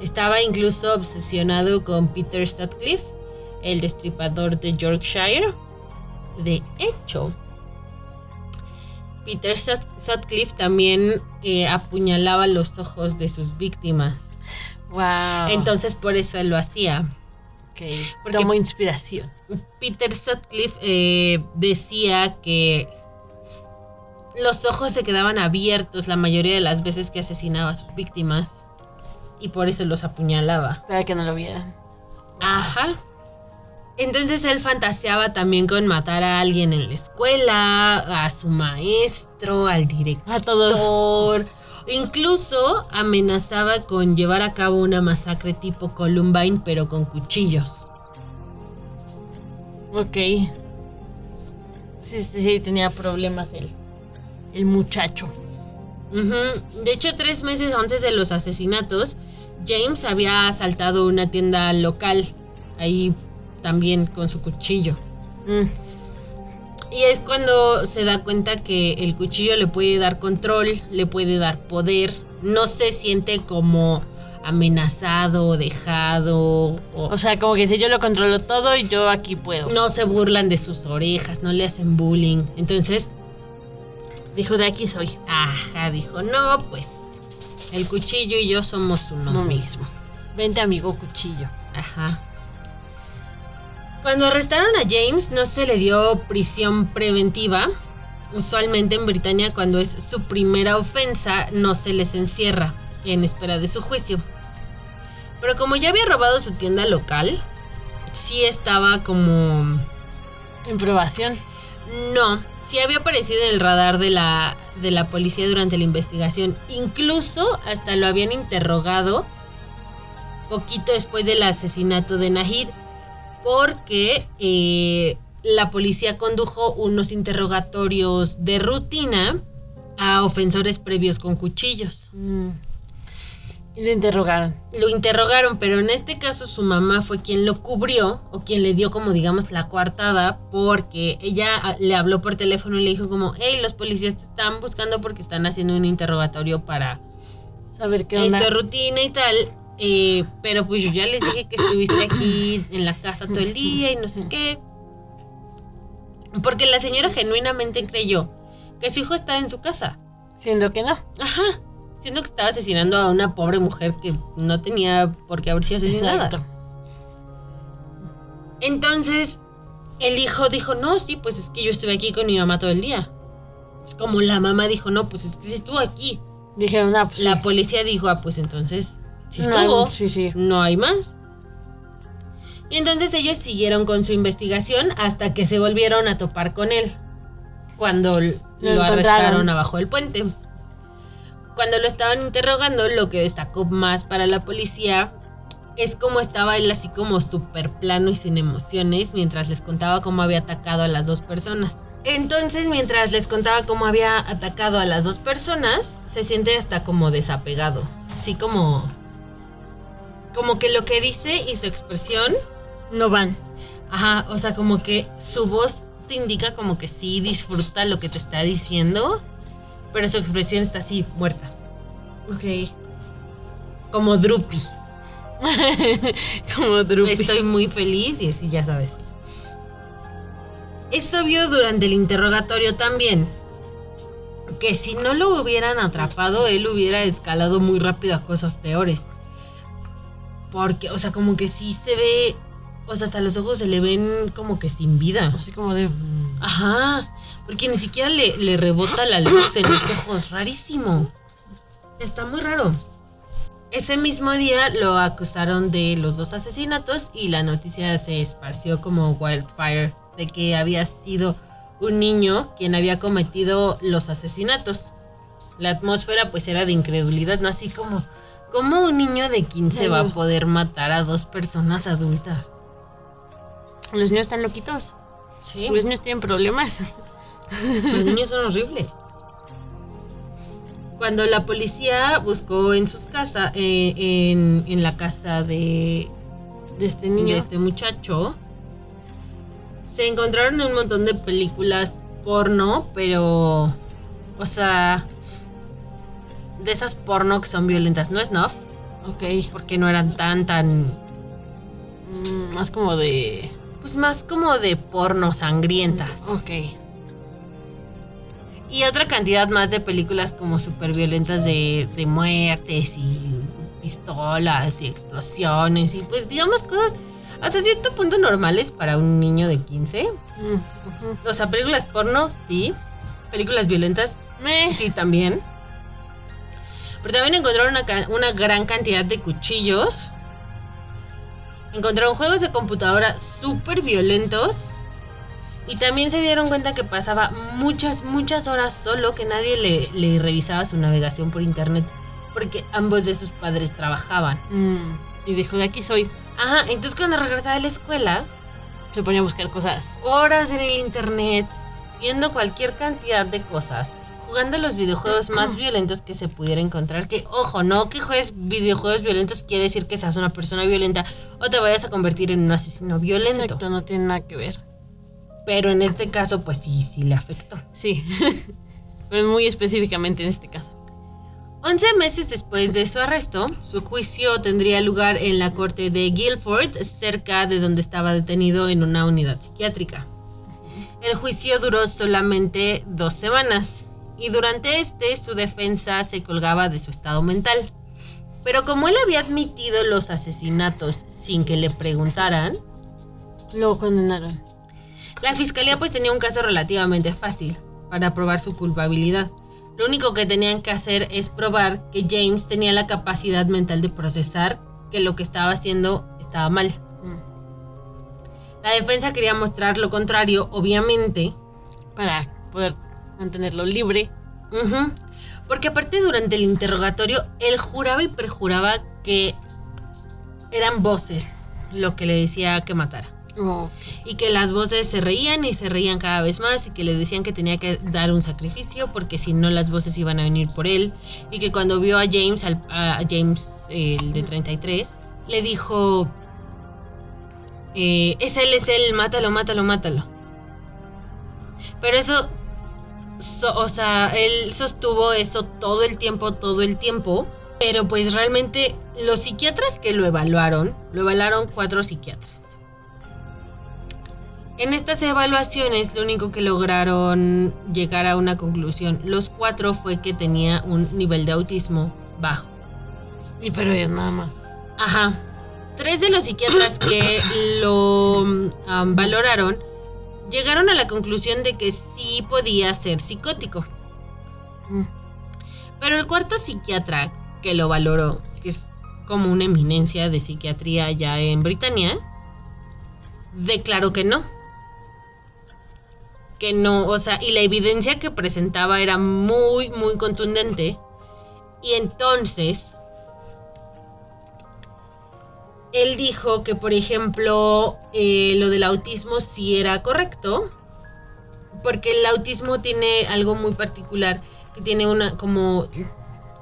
[SPEAKER 1] Estaba incluso obsesionado con Peter Sutcliffe, el destripador de Yorkshire. De hecho, Peter Sut- Sutcliffe también eh, apuñalaba los ojos de sus víctimas.
[SPEAKER 2] Wow.
[SPEAKER 1] Entonces por eso él lo hacía.
[SPEAKER 2] Ok,
[SPEAKER 1] porque-
[SPEAKER 2] Tomo inspiración.
[SPEAKER 1] Peter Sutcliffe eh, decía que los ojos se quedaban abiertos la mayoría de las veces que asesinaba a sus víctimas y por eso los apuñalaba.
[SPEAKER 2] Para que no lo vieran.
[SPEAKER 1] Ajá. Entonces él fantaseaba también con matar a alguien en la escuela, a su maestro, al director.
[SPEAKER 2] A todos.
[SPEAKER 1] Incluso amenazaba con llevar a cabo una masacre tipo Columbine, pero con cuchillos.
[SPEAKER 2] Ok. Sí, sí, sí, tenía problemas el, el muchacho.
[SPEAKER 1] De hecho, tres meses antes de los asesinatos, James había asaltado una tienda local, ahí también con su cuchillo.
[SPEAKER 2] Mm,
[SPEAKER 1] Y es cuando se da cuenta que el cuchillo le puede dar control, le puede dar poder, no se siente como amenazado, dejado, o
[SPEAKER 2] O sea, como que si yo lo controlo todo y yo aquí puedo.
[SPEAKER 1] no se burlan de sus orejas, no le hacen bullying. Entonces,
[SPEAKER 2] Dijo, de aquí soy.
[SPEAKER 1] ajá, dijo, no, pues el cuchillo y yo somos uno mismo.
[SPEAKER 2] Vente, amigo cuchillo.
[SPEAKER 1] Ajá. Cuando arrestaron a James no se le dio prisión preventiva. Usualmente en Britania cuando es su primera ofensa no se les encierra en espera de su juicio. Pero como ya había robado su tienda local, sí estaba como...
[SPEAKER 2] En probación.
[SPEAKER 1] No, sí había aparecido en el radar de la, de la policía durante la investigación. Incluso hasta lo habían interrogado poquito después del asesinato de Nahir, porque eh, la policía condujo unos interrogatorios de rutina a ofensores previos con cuchillos.
[SPEAKER 2] Mm. Y lo interrogaron.
[SPEAKER 1] Lo interrogaron, pero en este caso su mamá fue quien lo cubrió o quien le dio como digamos la coartada porque ella ah, le habló por teléfono y le dijo como, hey, los policías te están buscando porque están haciendo un interrogatorio para
[SPEAKER 2] Saber qué onda.
[SPEAKER 1] esto es rutina y tal. Eh, pero pues yo ya les dije que estuviste aquí en la casa todo el día y no sé qué. Porque la señora genuinamente creyó que su hijo estaba en su casa.
[SPEAKER 2] Siendo que no.
[SPEAKER 1] Ajá. Siendo que estaba asesinando a una pobre mujer que no tenía por qué haber sido asesinada.
[SPEAKER 2] Exacto.
[SPEAKER 1] Entonces, el hijo dijo, no, sí, pues es que yo estuve aquí con mi mamá todo el día. Es como la mamá dijo, no, pues es que sí estuvo aquí.
[SPEAKER 2] Dijeron, ah, pues
[SPEAKER 1] La
[SPEAKER 2] sí.
[SPEAKER 1] policía dijo, ah, pues entonces, si
[SPEAKER 2] No,
[SPEAKER 1] estuvo,
[SPEAKER 2] sí, sí.
[SPEAKER 1] no hay más. Y entonces ellos siguieron con su investigación hasta que se volvieron a topar con él. Cuando lo,
[SPEAKER 2] encontraron.
[SPEAKER 1] arrestaron abajo del puente. Cuando lo estaban interrogando, lo que destacó más para la policía es cómo estaba él así como súper plano y sin emociones mientras les contaba cómo había atacado a las dos personas. Entonces, mientras les contaba cómo había atacado a las dos personas, se siente hasta como desapegado. Así como... Como que lo que dice y su expresión
[SPEAKER 2] No van.
[SPEAKER 1] Ajá, o sea, como que su voz te indica como que sí disfruta lo que te está diciendo, pero su expresión está así, muerta.
[SPEAKER 2] Ok.
[SPEAKER 1] Como droopy.
[SPEAKER 2] Como Drupi.
[SPEAKER 1] Estoy muy feliz y así, ya sabes. Es obvio durante el interrogatorio también que si no lo hubieran atrapado, él hubiera escalado muy rápido a cosas peores. Porque, o sea, como que sí se ve, o sea, hasta los ojos se le ven como que sin vida.
[SPEAKER 2] Así como de. mm,
[SPEAKER 1] Ajá, porque ni siquiera le, le rebota la luz en los ojos, rarísimo. Está muy raro. Ese mismo día lo acusaron de los dos asesinatos y la noticia se esparció como wildfire de que había sido un niño quien había cometido los asesinatos. La atmósfera pues era de incredulidad, ¿no? Así como, ¿cómo un niño de 15 va a poder matar a dos personas adultas?
[SPEAKER 2] Los niños están loquitos.
[SPEAKER 1] Sí,
[SPEAKER 2] Los niños tienen problemas.
[SPEAKER 1] Los niños son horribles. Cuando la policía buscó en sus casas, eh, en, en la casa de,
[SPEAKER 2] De este niño.
[SPEAKER 1] de este muchacho, se encontraron un montón de películas porno, pero, o sea, de esas porno que son violentas, no snuff,
[SPEAKER 2] Ok.
[SPEAKER 1] porque no eran tan, tan,
[SPEAKER 2] Mm, más como de.
[SPEAKER 1] pues más como de porno sangrientas.
[SPEAKER 2] Ok.
[SPEAKER 1] Y otra cantidad más de películas como súper violentas de, de muertes y pistolas y explosiones y pues digamos cosas hasta cierto punto normales para un niño de 15.
[SPEAKER 2] Mm.
[SPEAKER 1] O sea, películas porno, sí. Películas violentas,
[SPEAKER 2] Eh,
[SPEAKER 1] sí, también. Pero también encontraron una, una gran cantidad de cuchillos. Encontraron juegos de computadora súper violentos. Y también se dieron cuenta que pasaba muchas, muchas horas solo, que nadie le, le revisaba su navegación por internet. Porque ambos de sus padres trabajaban.
[SPEAKER 2] mm, Y dijo, de aquí soy.
[SPEAKER 1] Ajá, entonces cuando regresaba de la escuela,
[SPEAKER 2] Se ponía a buscar cosas.
[SPEAKER 1] horas en el internet, viendo cualquier cantidad de cosas, jugando los videojuegos más violentos que se pudiera encontrar. Que, ojo, no que juegues videojuegos violentos quiere decir que seas una persona violenta o te vayas a convertir en un asesino violento.
[SPEAKER 2] Exacto, no tiene nada que ver.
[SPEAKER 1] Pero en este caso, pues sí, sí le afectó.
[SPEAKER 2] Sí. Muy específicamente en este caso.
[SPEAKER 1] 11 meses después de su arresto, su juicio tendría lugar en la corte de Guilford, cerca de donde estaba detenido en una unidad psiquiátrica. El juicio duró solamente dos semanas y durante este su defensa se colgaba de su estado mental. Pero como él había admitido los asesinatos sin que le preguntaran,
[SPEAKER 2] Lo condenaron.
[SPEAKER 1] La fiscalía pues tenía un caso relativamente fácil para probar su culpabilidad. Lo único que tenían que hacer es probar que James tenía la capacidad mental de procesar que lo que estaba haciendo estaba mal.
[SPEAKER 2] Mm.
[SPEAKER 1] La defensa quería mostrar lo contrario, obviamente,
[SPEAKER 2] Para poder mantenerlo libre.
[SPEAKER 1] Porque aparte durante el interrogatorio, él juraba y perjuraba que eran voces lo que le decía que matara.
[SPEAKER 2] Oh,
[SPEAKER 1] Y que las voces se reían y se reían cada vez más y que le decían que tenía que dar un sacrificio porque si no las voces iban a venir por él. Y que cuando vio a James, al- a James el de 33, le dijo, eh, es él, es él, mátalo, mátalo, mátalo. Pero eso, so- o sea, él sostuvo eso todo el tiempo, todo el tiempo. Pero pues realmente los psiquiatras que lo evaluaron, lo evaluaron cuatro psiquiatras. En estas evaluaciones lo único que lograron llegar a una conclusión, los cuatro fue que tenía un nivel de autismo bajo.
[SPEAKER 2] y pero ellos nada más.
[SPEAKER 1] Ajá. Tres de los psiquiatras que lo um, valoraron llegaron a la conclusión de que sí podía ser psicótico.
[SPEAKER 2] Mm.
[SPEAKER 1] Pero el cuarto psiquiatra que lo valoró, que es como una eminencia de psiquiatría ya en Britania, declaró que no. Que no, o sea, y la evidencia que presentaba era muy, muy contundente. Y entonces, él dijo que, por ejemplo, eh, lo del autismo sí era correcto. Porque el autismo tiene algo muy particular, que tiene una, como,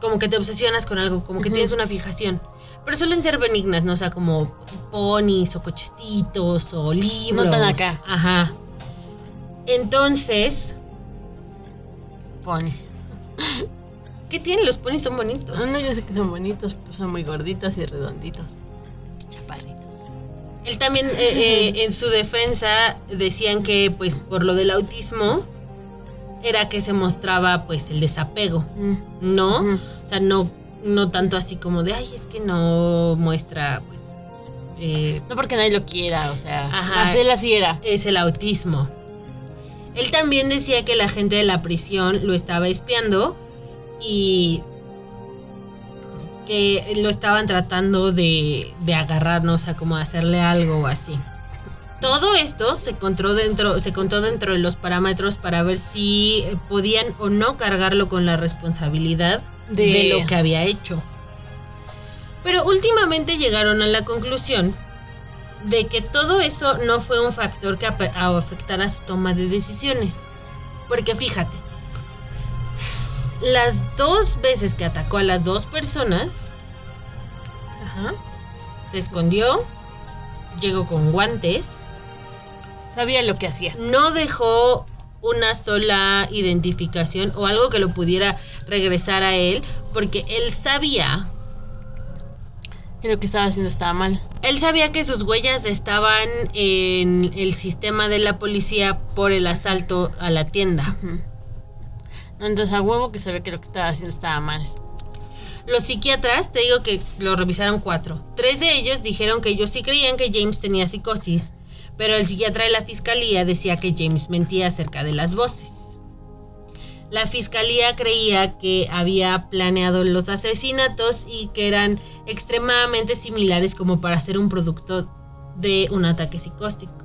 [SPEAKER 1] como que te obsesionas con algo, como que tienes una fijación. Pero suelen ser benignas, ¿no? O sea, como ponis o cochecitos o libros.
[SPEAKER 2] tan acá.
[SPEAKER 1] Ajá. Entonces,
[SPEAKER 2] Ponis.
[SPEAKER 1] ¿qué tienen? Los ponis son bonitos.
[SPEAKER 2] Ah, no, yo sé que son bonitos, pues son muy gorditos y redonditos.
[SPEAKER 1] Él también, eh, eh, en su defensa, decían que, pues, por lo del autismo, era que se mostraba, pues, el desapego,
[SPEAKER 2] Mm.
[SPEAKER 1] ¿no? O sea, no, no tanto así como de, ay, es que no muestra, pues, eh,
[SPEAKER 2] No porque nadie lo quiera, o sea.
[SPEAKER 1] Ajá.
[SPEAKER 2] Él así era.
[SPEAKER 1] es el autismo. Él también decía que la gente de la prisión lo estaba espiando y que lo estaban tratando de, de agarrar, ¿no? o sea, como hacerle algo o así. Todo esto se contó dentro, se contó dentro de los parámetros para ver si podían o no cargarlo con la responsabilidad de,
[SPEAKER 2] De-
[SPEAKER 1] lo que había hecho. Pero últimamente llegaron a la conclusión de que todo eso no fue un factor que a- afectara su toma de decisiones. Porque fíjate, las dos veces que atacó a las dos personas,
[SPEAKER 2] Ajá.
[SPEAKER 1] se escondió, llegó con guantes,
[SPEAKER 2] Sabía lo que hacía.
[SPEAKER 1] no dejó una sola identificación o algo que lo pudiera regresar a él, porque él sabía,
[SPEAKER 2] Que lo que estaba haciendo estaba mal.
[SPEAKER 1] él sabía que sus huellas estaban en el sistema de la policía por el asalto a la tienda.
[SPEAKER 2] Entonces a huevo que sabía que lo que estaba haciendo estaba mal.
[SPEAKER 1] Los psiquiatras, te digo que lo revisaron cuatro. Tres de ellos dijeron que ellos sí creían que James tenía psicosis, pero el psiquiatra de la fiscalía decía que James mentía acerca de las voces. La fiscalía creía que había planeado los asesinatos y que eran extremadamente similares como para ser un producto de un ataque psicótico.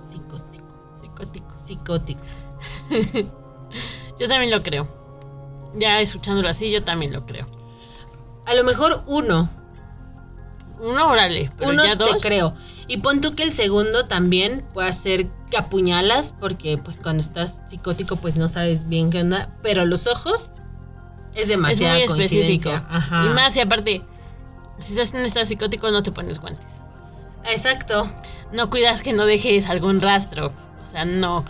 [SPEAKER 1] Psicótico.
[SPEAKER 2] Psicótico.
[SPEAKER 1] Psicótico.
[SPEAKER 2] Yo también lo creo. Ya escuchándolo así, yo también lo creo.
[SPEAKER 1] A lo mejor uno,
[SPEAKER 2] Uno, órale, pero
[SPEAKER 1] Uno
[SPEAKER 2] ya
[SPEAKER 1] te
[SPEAKER 2] dos.
[SPEAKER 1] creo. Y pon tú que el segundo también puede ser que apuñalas, porque pues cuando estás psicótico pues no sabes bien qué onda, pero los ojos es
[SPEAKER 2] muy específico.
[SPEAKER 1] Ajá.
[SPEAKER 2] Y más, y aparte, si estás en estado psicótico, no te pones guantes.
[SPEAKER 1] Exacto.
[SPEAKER 2] No cuidas que no dejes algún rastro. O sea, no.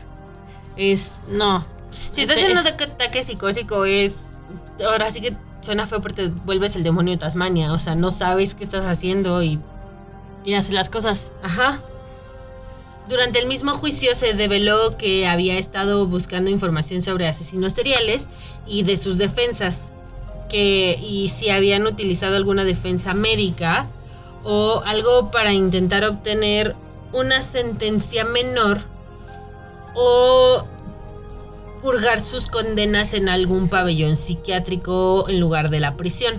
[SPEAKER 2] Es. No.
[SPEAKER 1] Si estás
[SPEAKER 2] Este
[SPEAKER 1] en un ataque psicótico es ahora sí que suena feo porque te vuelves el demonio de Tasmania, o sea, no sabes qué estás haciendo y
[SPEAKER 2] Y hace las cosas.
[SPEAKER 1] Ajá. Durante el mismo juicio se develó que había estado buscando información sobre asesinos seriales y de sus defensas, que y si habían utilizado alguna defensa médica o algo para intentar obtener una sentencia menor o purgar sus condenas en algún pabellón psiquiátrico en lugar de la prisión.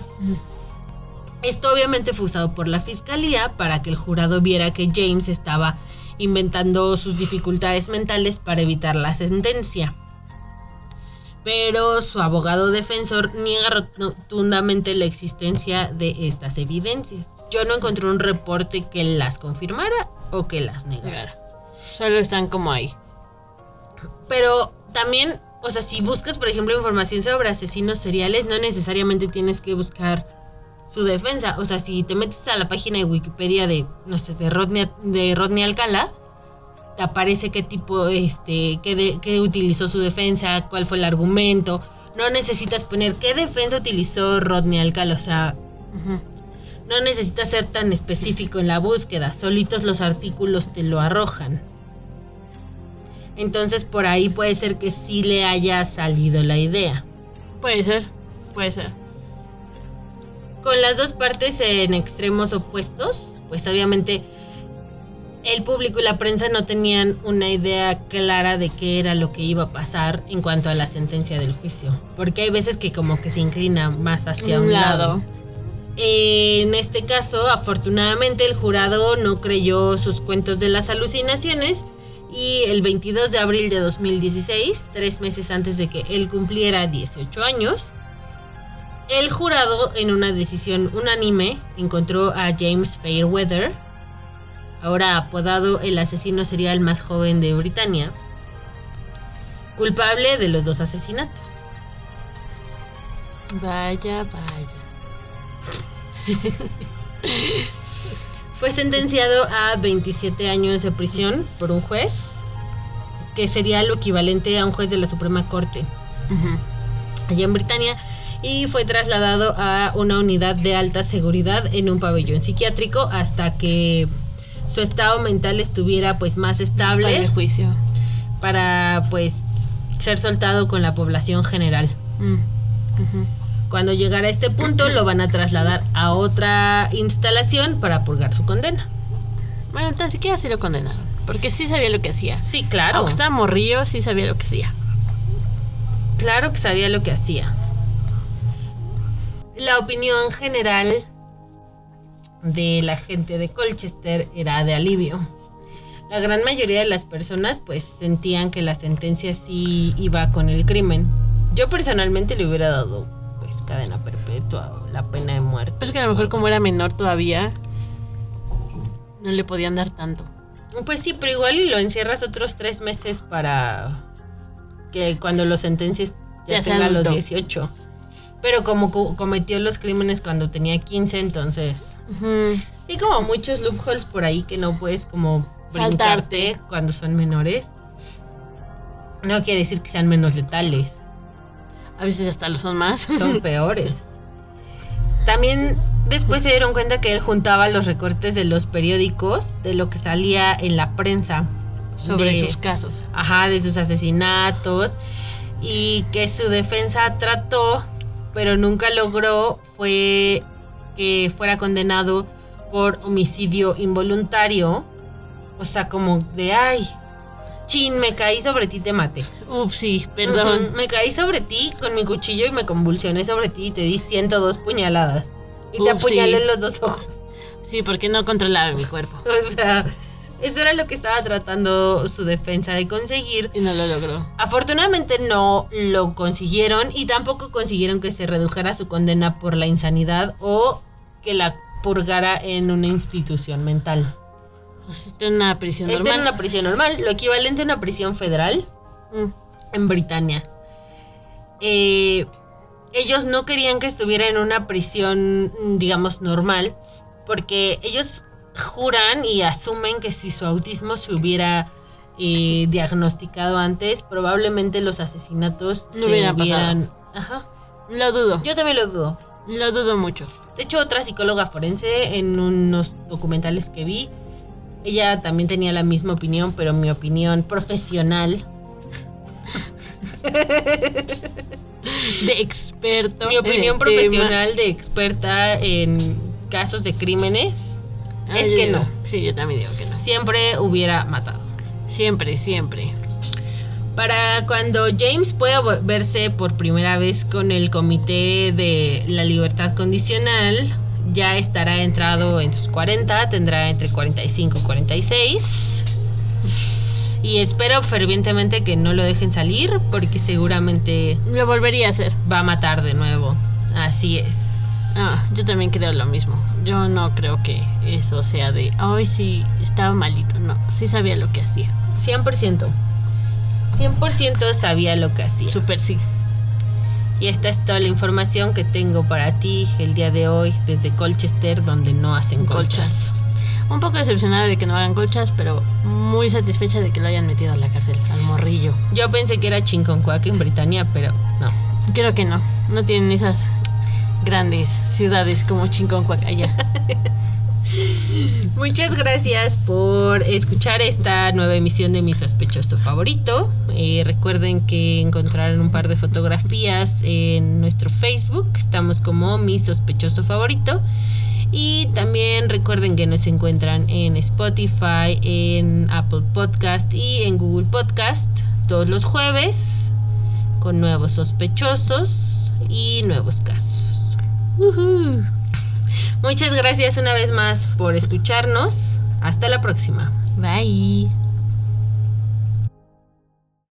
[SPEAKER 1] Esto obviamente fue usado por la fiscalía para que el jurado viera que James estaba inventando sus dificultades mentales para evitar la sentencia. Pero su abogado defensor niega rotundamente la existencia de estas evidencias. Yo no encontré un reporte que las confirmara o que las negara.
[SPEAKER 2] Solo están como ahí.
[SPEAKER 1] Pero también, o sea, si buscas, por ejemplo, información sobre asesinos seriales, no necesariamente tienes que buscar su defensa. O sea, si te metes a la página de Wikipedia de, no sé, de Rodney, de Rodney Alcala, te aparece qué tipo, este, qué, qué utilizó su defensa, cuál fue el argumento. No necesitas poner qué defensa utilizó Rodney Alcala, o sea, no necesitas ser tan específico en la búsqueda, solitos los artículos te lo arrojan. Entonces por ahí puede ser que sí le haya salido la idea.
[SPEAKER 2] Puede ser, puede ser
[SPEAKER 1] con las dos partes en extremos opuestos, pues obviamente el público y la prensa no tenían una idea clara de qué era lo que iba a pasar en cuanto a la sentencia del juicio, porque hay veces que como que se inclina más hacia un, lado. En este caso, afortunadamente, el jurado no creyó sus cuentos de las alucinaciones y el 22 de abril de 2016, tres meses antes de que él cumpliera 18 años, el jurado, en una decisión unánime, encontró a James Fairweather, ahora apodado el asesino serial más joven de Britania, culpable de los dos asesinatos.
[SPEAKER 2] Vaya, vaya.
[SPEAKER 1] Fue sentenciado a 27 años de prisión por un juez, que sería lo equivalente a un juez de la Suprema Corte. Allá en Britania y fue trasladado a una unidad de alta seguridad en un pabellón psiquiátrico hasta que su estado mental estuviera pues más estable
[SPEAKER 2] para el juicio
[SPEAKER 1] para pues ser soltado con la población general. Mm, Cuando llegara a este punto lo van a trasladar a otra instalación para purgar su condena.
[SPEAKER 2] Bueno, entonces siquiera sí lo condenaron, porque sí sabía lo que hacía.
[SPEAKER 1] Sí, claro.
[SPEAKER 2] Aunque estaba morrillo, sí sabía lo que hacía.
[SPEAKER 1] Claro que sabía lo que hacía la opinión general de la gente de Colchester era de alivio. La gran mayoría de las personas pues sentían que la sentencia sí iba con el crimen. Yo personalmente le hubiera dado cadena perpetua o la pena de muerte.
[SPEAKER 2] Es que a lo mejor como era menor todavía no le podían dar tanto.
[SPEAKER 1] Pues sí, pero igual lo encierras otros tres meses para que cuando lo sentencies ya, tenga los 18. Pero como cometió los crímenes cuando tenía 15, entonces... Sí, como muchos loopholes por ahí que no puedes como brincarte cuando son menores. No quiere decir que sean menos letales.
[SPEAKER 2] A veces hasta lo son más.
[SPEAKER 1] Son peores. También después se dieron cuenta que él juntaba los recortes de los periódicos, de lo que salía en la prensa.
[SPEAKER 2] Sobre sus casos.
[SPEAKER 1] Ajá, de sus asesinatos. Y que su defensa trató pero nunca logró fue que fuera condenado por homicidio involuntario. O sea, como de, ay, chin, me caí sobre ti, te maté.
[SPEAKER 2] Ups, sí, perdón.
[SPEAKER 1] Me caí sobre ti con mi cuchillo y me convulsioné sobre ti y te di 102 puñaladas. Y te apuñalé en los dos ojos.
[SPEAKER 2] Sí, porque no controlaba mi cuerpo.
[SPEAKER 1] O sea, eso era lo que estaba tratando su defensa de conseguir.
[SPEAKER 2] Y no lo logró.
[SPEAKER 1] Afortunadamente no lo consiguieron y tampoco consiguieron que se redujera su condena por la insanidad o que la purgara en una institución mental.
[SPEAKER 2] Pues está en una prisión
[SPEAKER 1] normal.
[SPEAKER 2] Está
[SPEAKER 1] en una prisión normal, lo equivalente a una prisión federal mm. en Britania. Eh, ellos no querían que estuviera en una prisión, digamos, normal, porque ellos juran y asumen que si su autismo se hubiera eh, diagnosticado antes, probablemente los asesinatos
[SPEAKER 2] no se hubieran... Ajá. Lo dudo.
[SPEAKER 1] Yo también lo dudo.
[SPEAKER 2] Lo dudo mucho.
[SPEAKER 1] De hecho, otra psicóloga forense en unos documentales que vi, ella también tenía la misma opinión, pero mi opinión profesional.
[SPEAKER 2] de experto.
[SPEAKER 1] Mi opinión profesional de experta en casos de crímenes
[SPEAKER 2] Ah,
[SPEAKER 1] es que
[SPEAKER 2] digo-
[SPEAKER 1] no.
[SPEAKER 2] Sí, yo también digo que no.
[SPEAKER 1] Siempre hubiera matado.
[SPEAKER 2] Siempre, siempre.
[SPEAKER 1] Para cuando James pueda verse por primera vez con el Comité de la Libertad Condicional, ya estará entrado en sus 40, tendrá entre 45 y 46. Y espero fervientemente que no lo dejen salir porque seguramente
[SPEAKER 2] Lo volvería a hacer.
[SPEAKER 1] va a matar de nuevo. Así es.
[SPEAKER 2] Ah, yo también creo lo mismo. Yo no creo que eso sea de, ay, sí, estaba malito. No, sí sabía lo que hacía.
[SPEAKER 1] 100%. 100% sabía lo que hacía.
[SPEAKER 2] Súper sí.
[SPEAKER 1] Y esta es toda la información que tengo para ti el día de hoy desde Colchester, donde no hacen colchas.
[SPEAKER 2] Un poco decepcionada de que no hagan colchas, pero muy satisfecha de que lo hayan metido a la cárcel, al morrillo.
[SPEAKER 1] Yo pensé que era Chinconcuac en Britania, pero no.
[SPEAKER 2] Creo que no. No tienen esas grandes ciudades como Chinconcuac allá.
[SPEAKER 1] Muchas gracias por escuchar esta nueva emisión de Mi Sospechoso Favorito. Eh, recuerden que encontrarán un par de fotografías en nuestro Facebook. Estamos como Mi Sospechoso Favorito. Y también recuerden que nos encuentran en Spotify, en Apple Podcast y en Google Podcast todos los jueves con nuevos sospechosos y nuevos casos. Ujú. Muchas gracias una vez más por escucharnos. Hasta la próxima.
[SPEAKER 2] Bye.